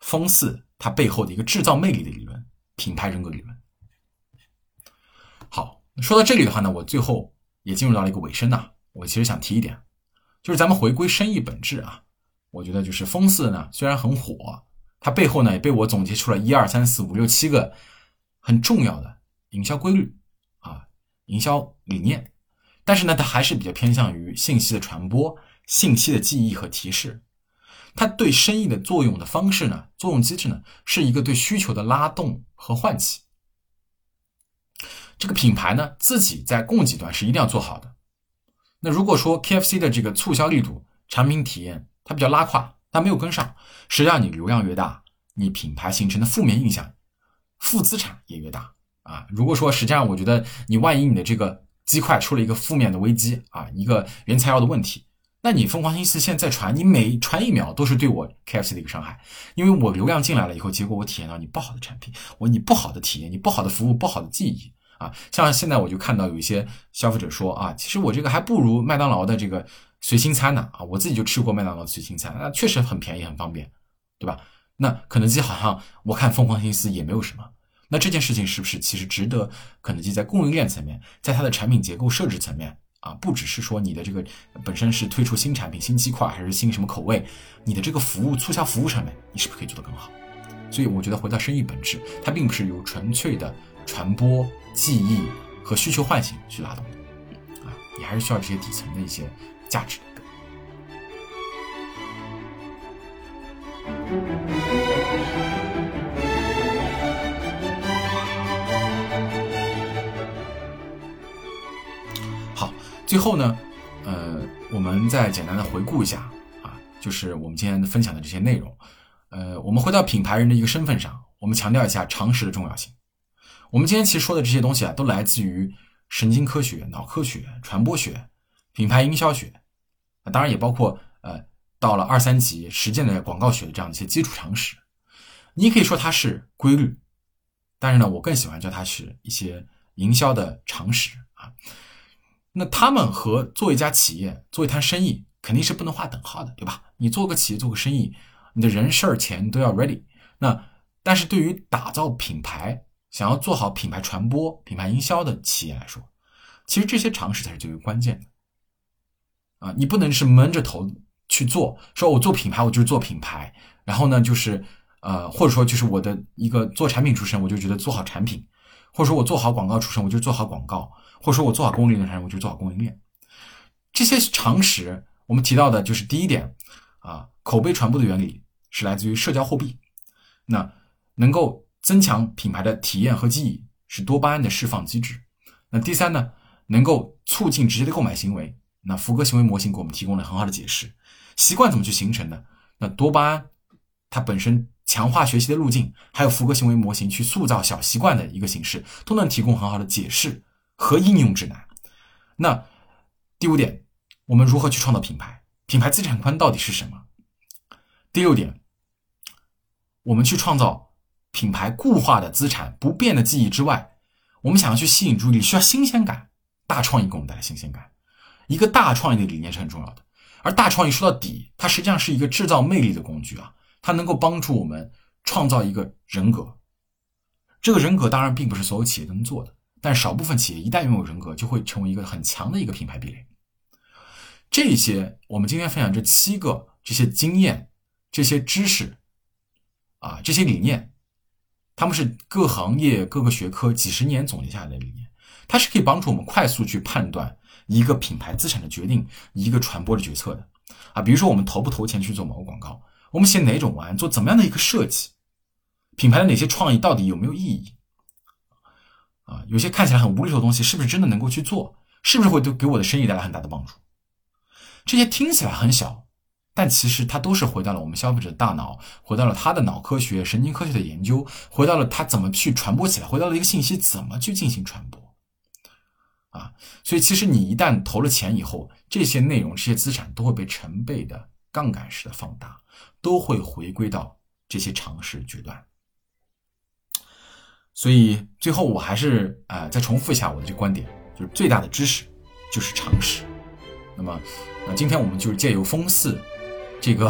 风四它背后的一个制造魅力的理论，品牌人格理论。好说到这里的话呢，我最后也进入到了一个尾声呐。我其实想提一点，就是咱们回归生意本质啊。我觉得就是风四呢，虽然很火，它背后呢也被我总结出了一二三四五六七个很重要的营销规律啊，营销理念。但是呢，它还是比较偏向于信息的传播、信息的记忆和提示。它对生意的作用的方式呢，作用机制呢，是一个对需求的拉动和唤起。这个品牌呢，自己在供给端是一定要做好的。那如果说 KFC 的这个促销力度、产品体验它比较拉胯，它没有跟上，实际上你流量越大，你品牌形成的负面印象、负资产也越大啊。如果说实际上我觉得你万一你的这个鸡块出了一个负面的危机啊，一个原材料的问题，那你疯狂星期四现在传，你每传一秒都是对我 KFC 的一个伤害，因为我流量进来了以后，结果我体验到你不好的产品，我你不好的体验，你不好的服务，不好的记忆啊。像现在我就看到有一些消费者说啊，其实我这个还不如麦当劳的这个随心餐呢啊，我自己就吃过麦当劳的随心餐，那确实很便宜很方便，对吧？那肯德基好像我看疯狂星期四也没有什么。那这件事情是不是其实值得肯德基在供应链层面，在它的产品结构设置层面啊，不只是说你的这个本身是推出新产品、新鸡块还是新什么口味，你的这个服务促销服务上面，你是不是可以做得更好？所以我觉得回到生意本质，它并不是由纯粹的传播、记忆和需求唤醒去拉动的啊，你还是需要这些底层的一些价值。最后呢，呃，我们再简单的回顾一下啊，就是我们今天分享的这些内容。呃，我们回到品牌人的一个身份上，我们强调一下常识的重要性。我们今天其实说的这些东西啊，都来自于神经科学、脑科学、传播学、品牌营销学，当然也包括呃，到了二三级实践的广告学的这样一些基础常识。你可以说它是规律，但是呢，我更喜欢叫它是一些营销的常识啊。那他们和做一家企业、做一摊生意肯定是不能划等号的，对吧？你做个企业、做个生意，你的人事儿、钱都要 ready。那但是对于打造品牌、想要做好品牌传播、品牌营销的企业来说，其实这些常识才是最为关键的。啊，你不能是闷着头去做，说我做品牌，我就是做品牌，然后呢，就是呃，或者说就是我的一个做产品出身，我就觉得做好产品，或者说我做好广告出身，我就做好广告。或者说我做好供应链的产品，我就做好供应链。这些常识，我们提到的就是第一点啊，口碑传播的原理是来自于社交货币。那能够增强品牌的体验和记忆，是多巴胺的释放机制。那第三呢，能够促进直接的购买行为。那福格行为模型给我们提供了很好的解释。习惯怎么去形成的？那多巴胺它本身强化学习的路径，还有福格行为模型去塑造小习惯的一个形式，都能提供很好的解释。和应用指南。那第五点，我们如何去创造品牌？品牌资产观到底是什么？第六点，我们去创造品牌固化的资产、不变的记忆之外，我们想要去吸引注意力，需要新鲜感。大创意给我们带来新鲜感。一个大创意的理念是很重要的。而大创意说到底，它实际上是一个制造魅力的工具啊，它能够帮助我们创造一个人格。这个人格当然并不是所有企业都能做的。但少部分企业一旦拥有人格，就会成为一个很强的一个品牌壁垒。这些我们今天分享这七个这些经验、这些知识啊，这些理念，他们是各行业各个学科几十年总结下来的理念，它是可以帮助我们快速去判断一个品牌资产的决定、一个传播的决策的啊。比如说，我们投不投钱去做某个广告，我们写哪种文案，做怎么样的一个设计，品牌的哪些创意到底有没有意义？啊，有些看起来很无厘头的东西，是不是真的能够去做？是不是会对给我的生意带来很大的帮助？这些听起来很小，但其实它都是回到了我们消费者的大脑，回到了他的脑科学、神经科学的研究，回到了他怎么去传播起来，回到了一个信息怎么去进行传播。啊，所以其实你一旦投了钱以后，这些内容、这些资产都会被成倍的杠杆式的放大，都会回归到这些常识决断。所以最后我还是呃再重复一下我的这个观点，就是最大的知识就是常识。那么，那今天我们就是借由风四这个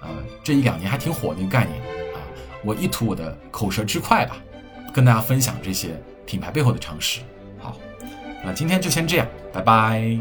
呃这一两年还挺火的一个概念啊，我一吐我的口舌之快吧，跟大家分享这些品牌背后的常识。好，那今天就先这样，拜拜。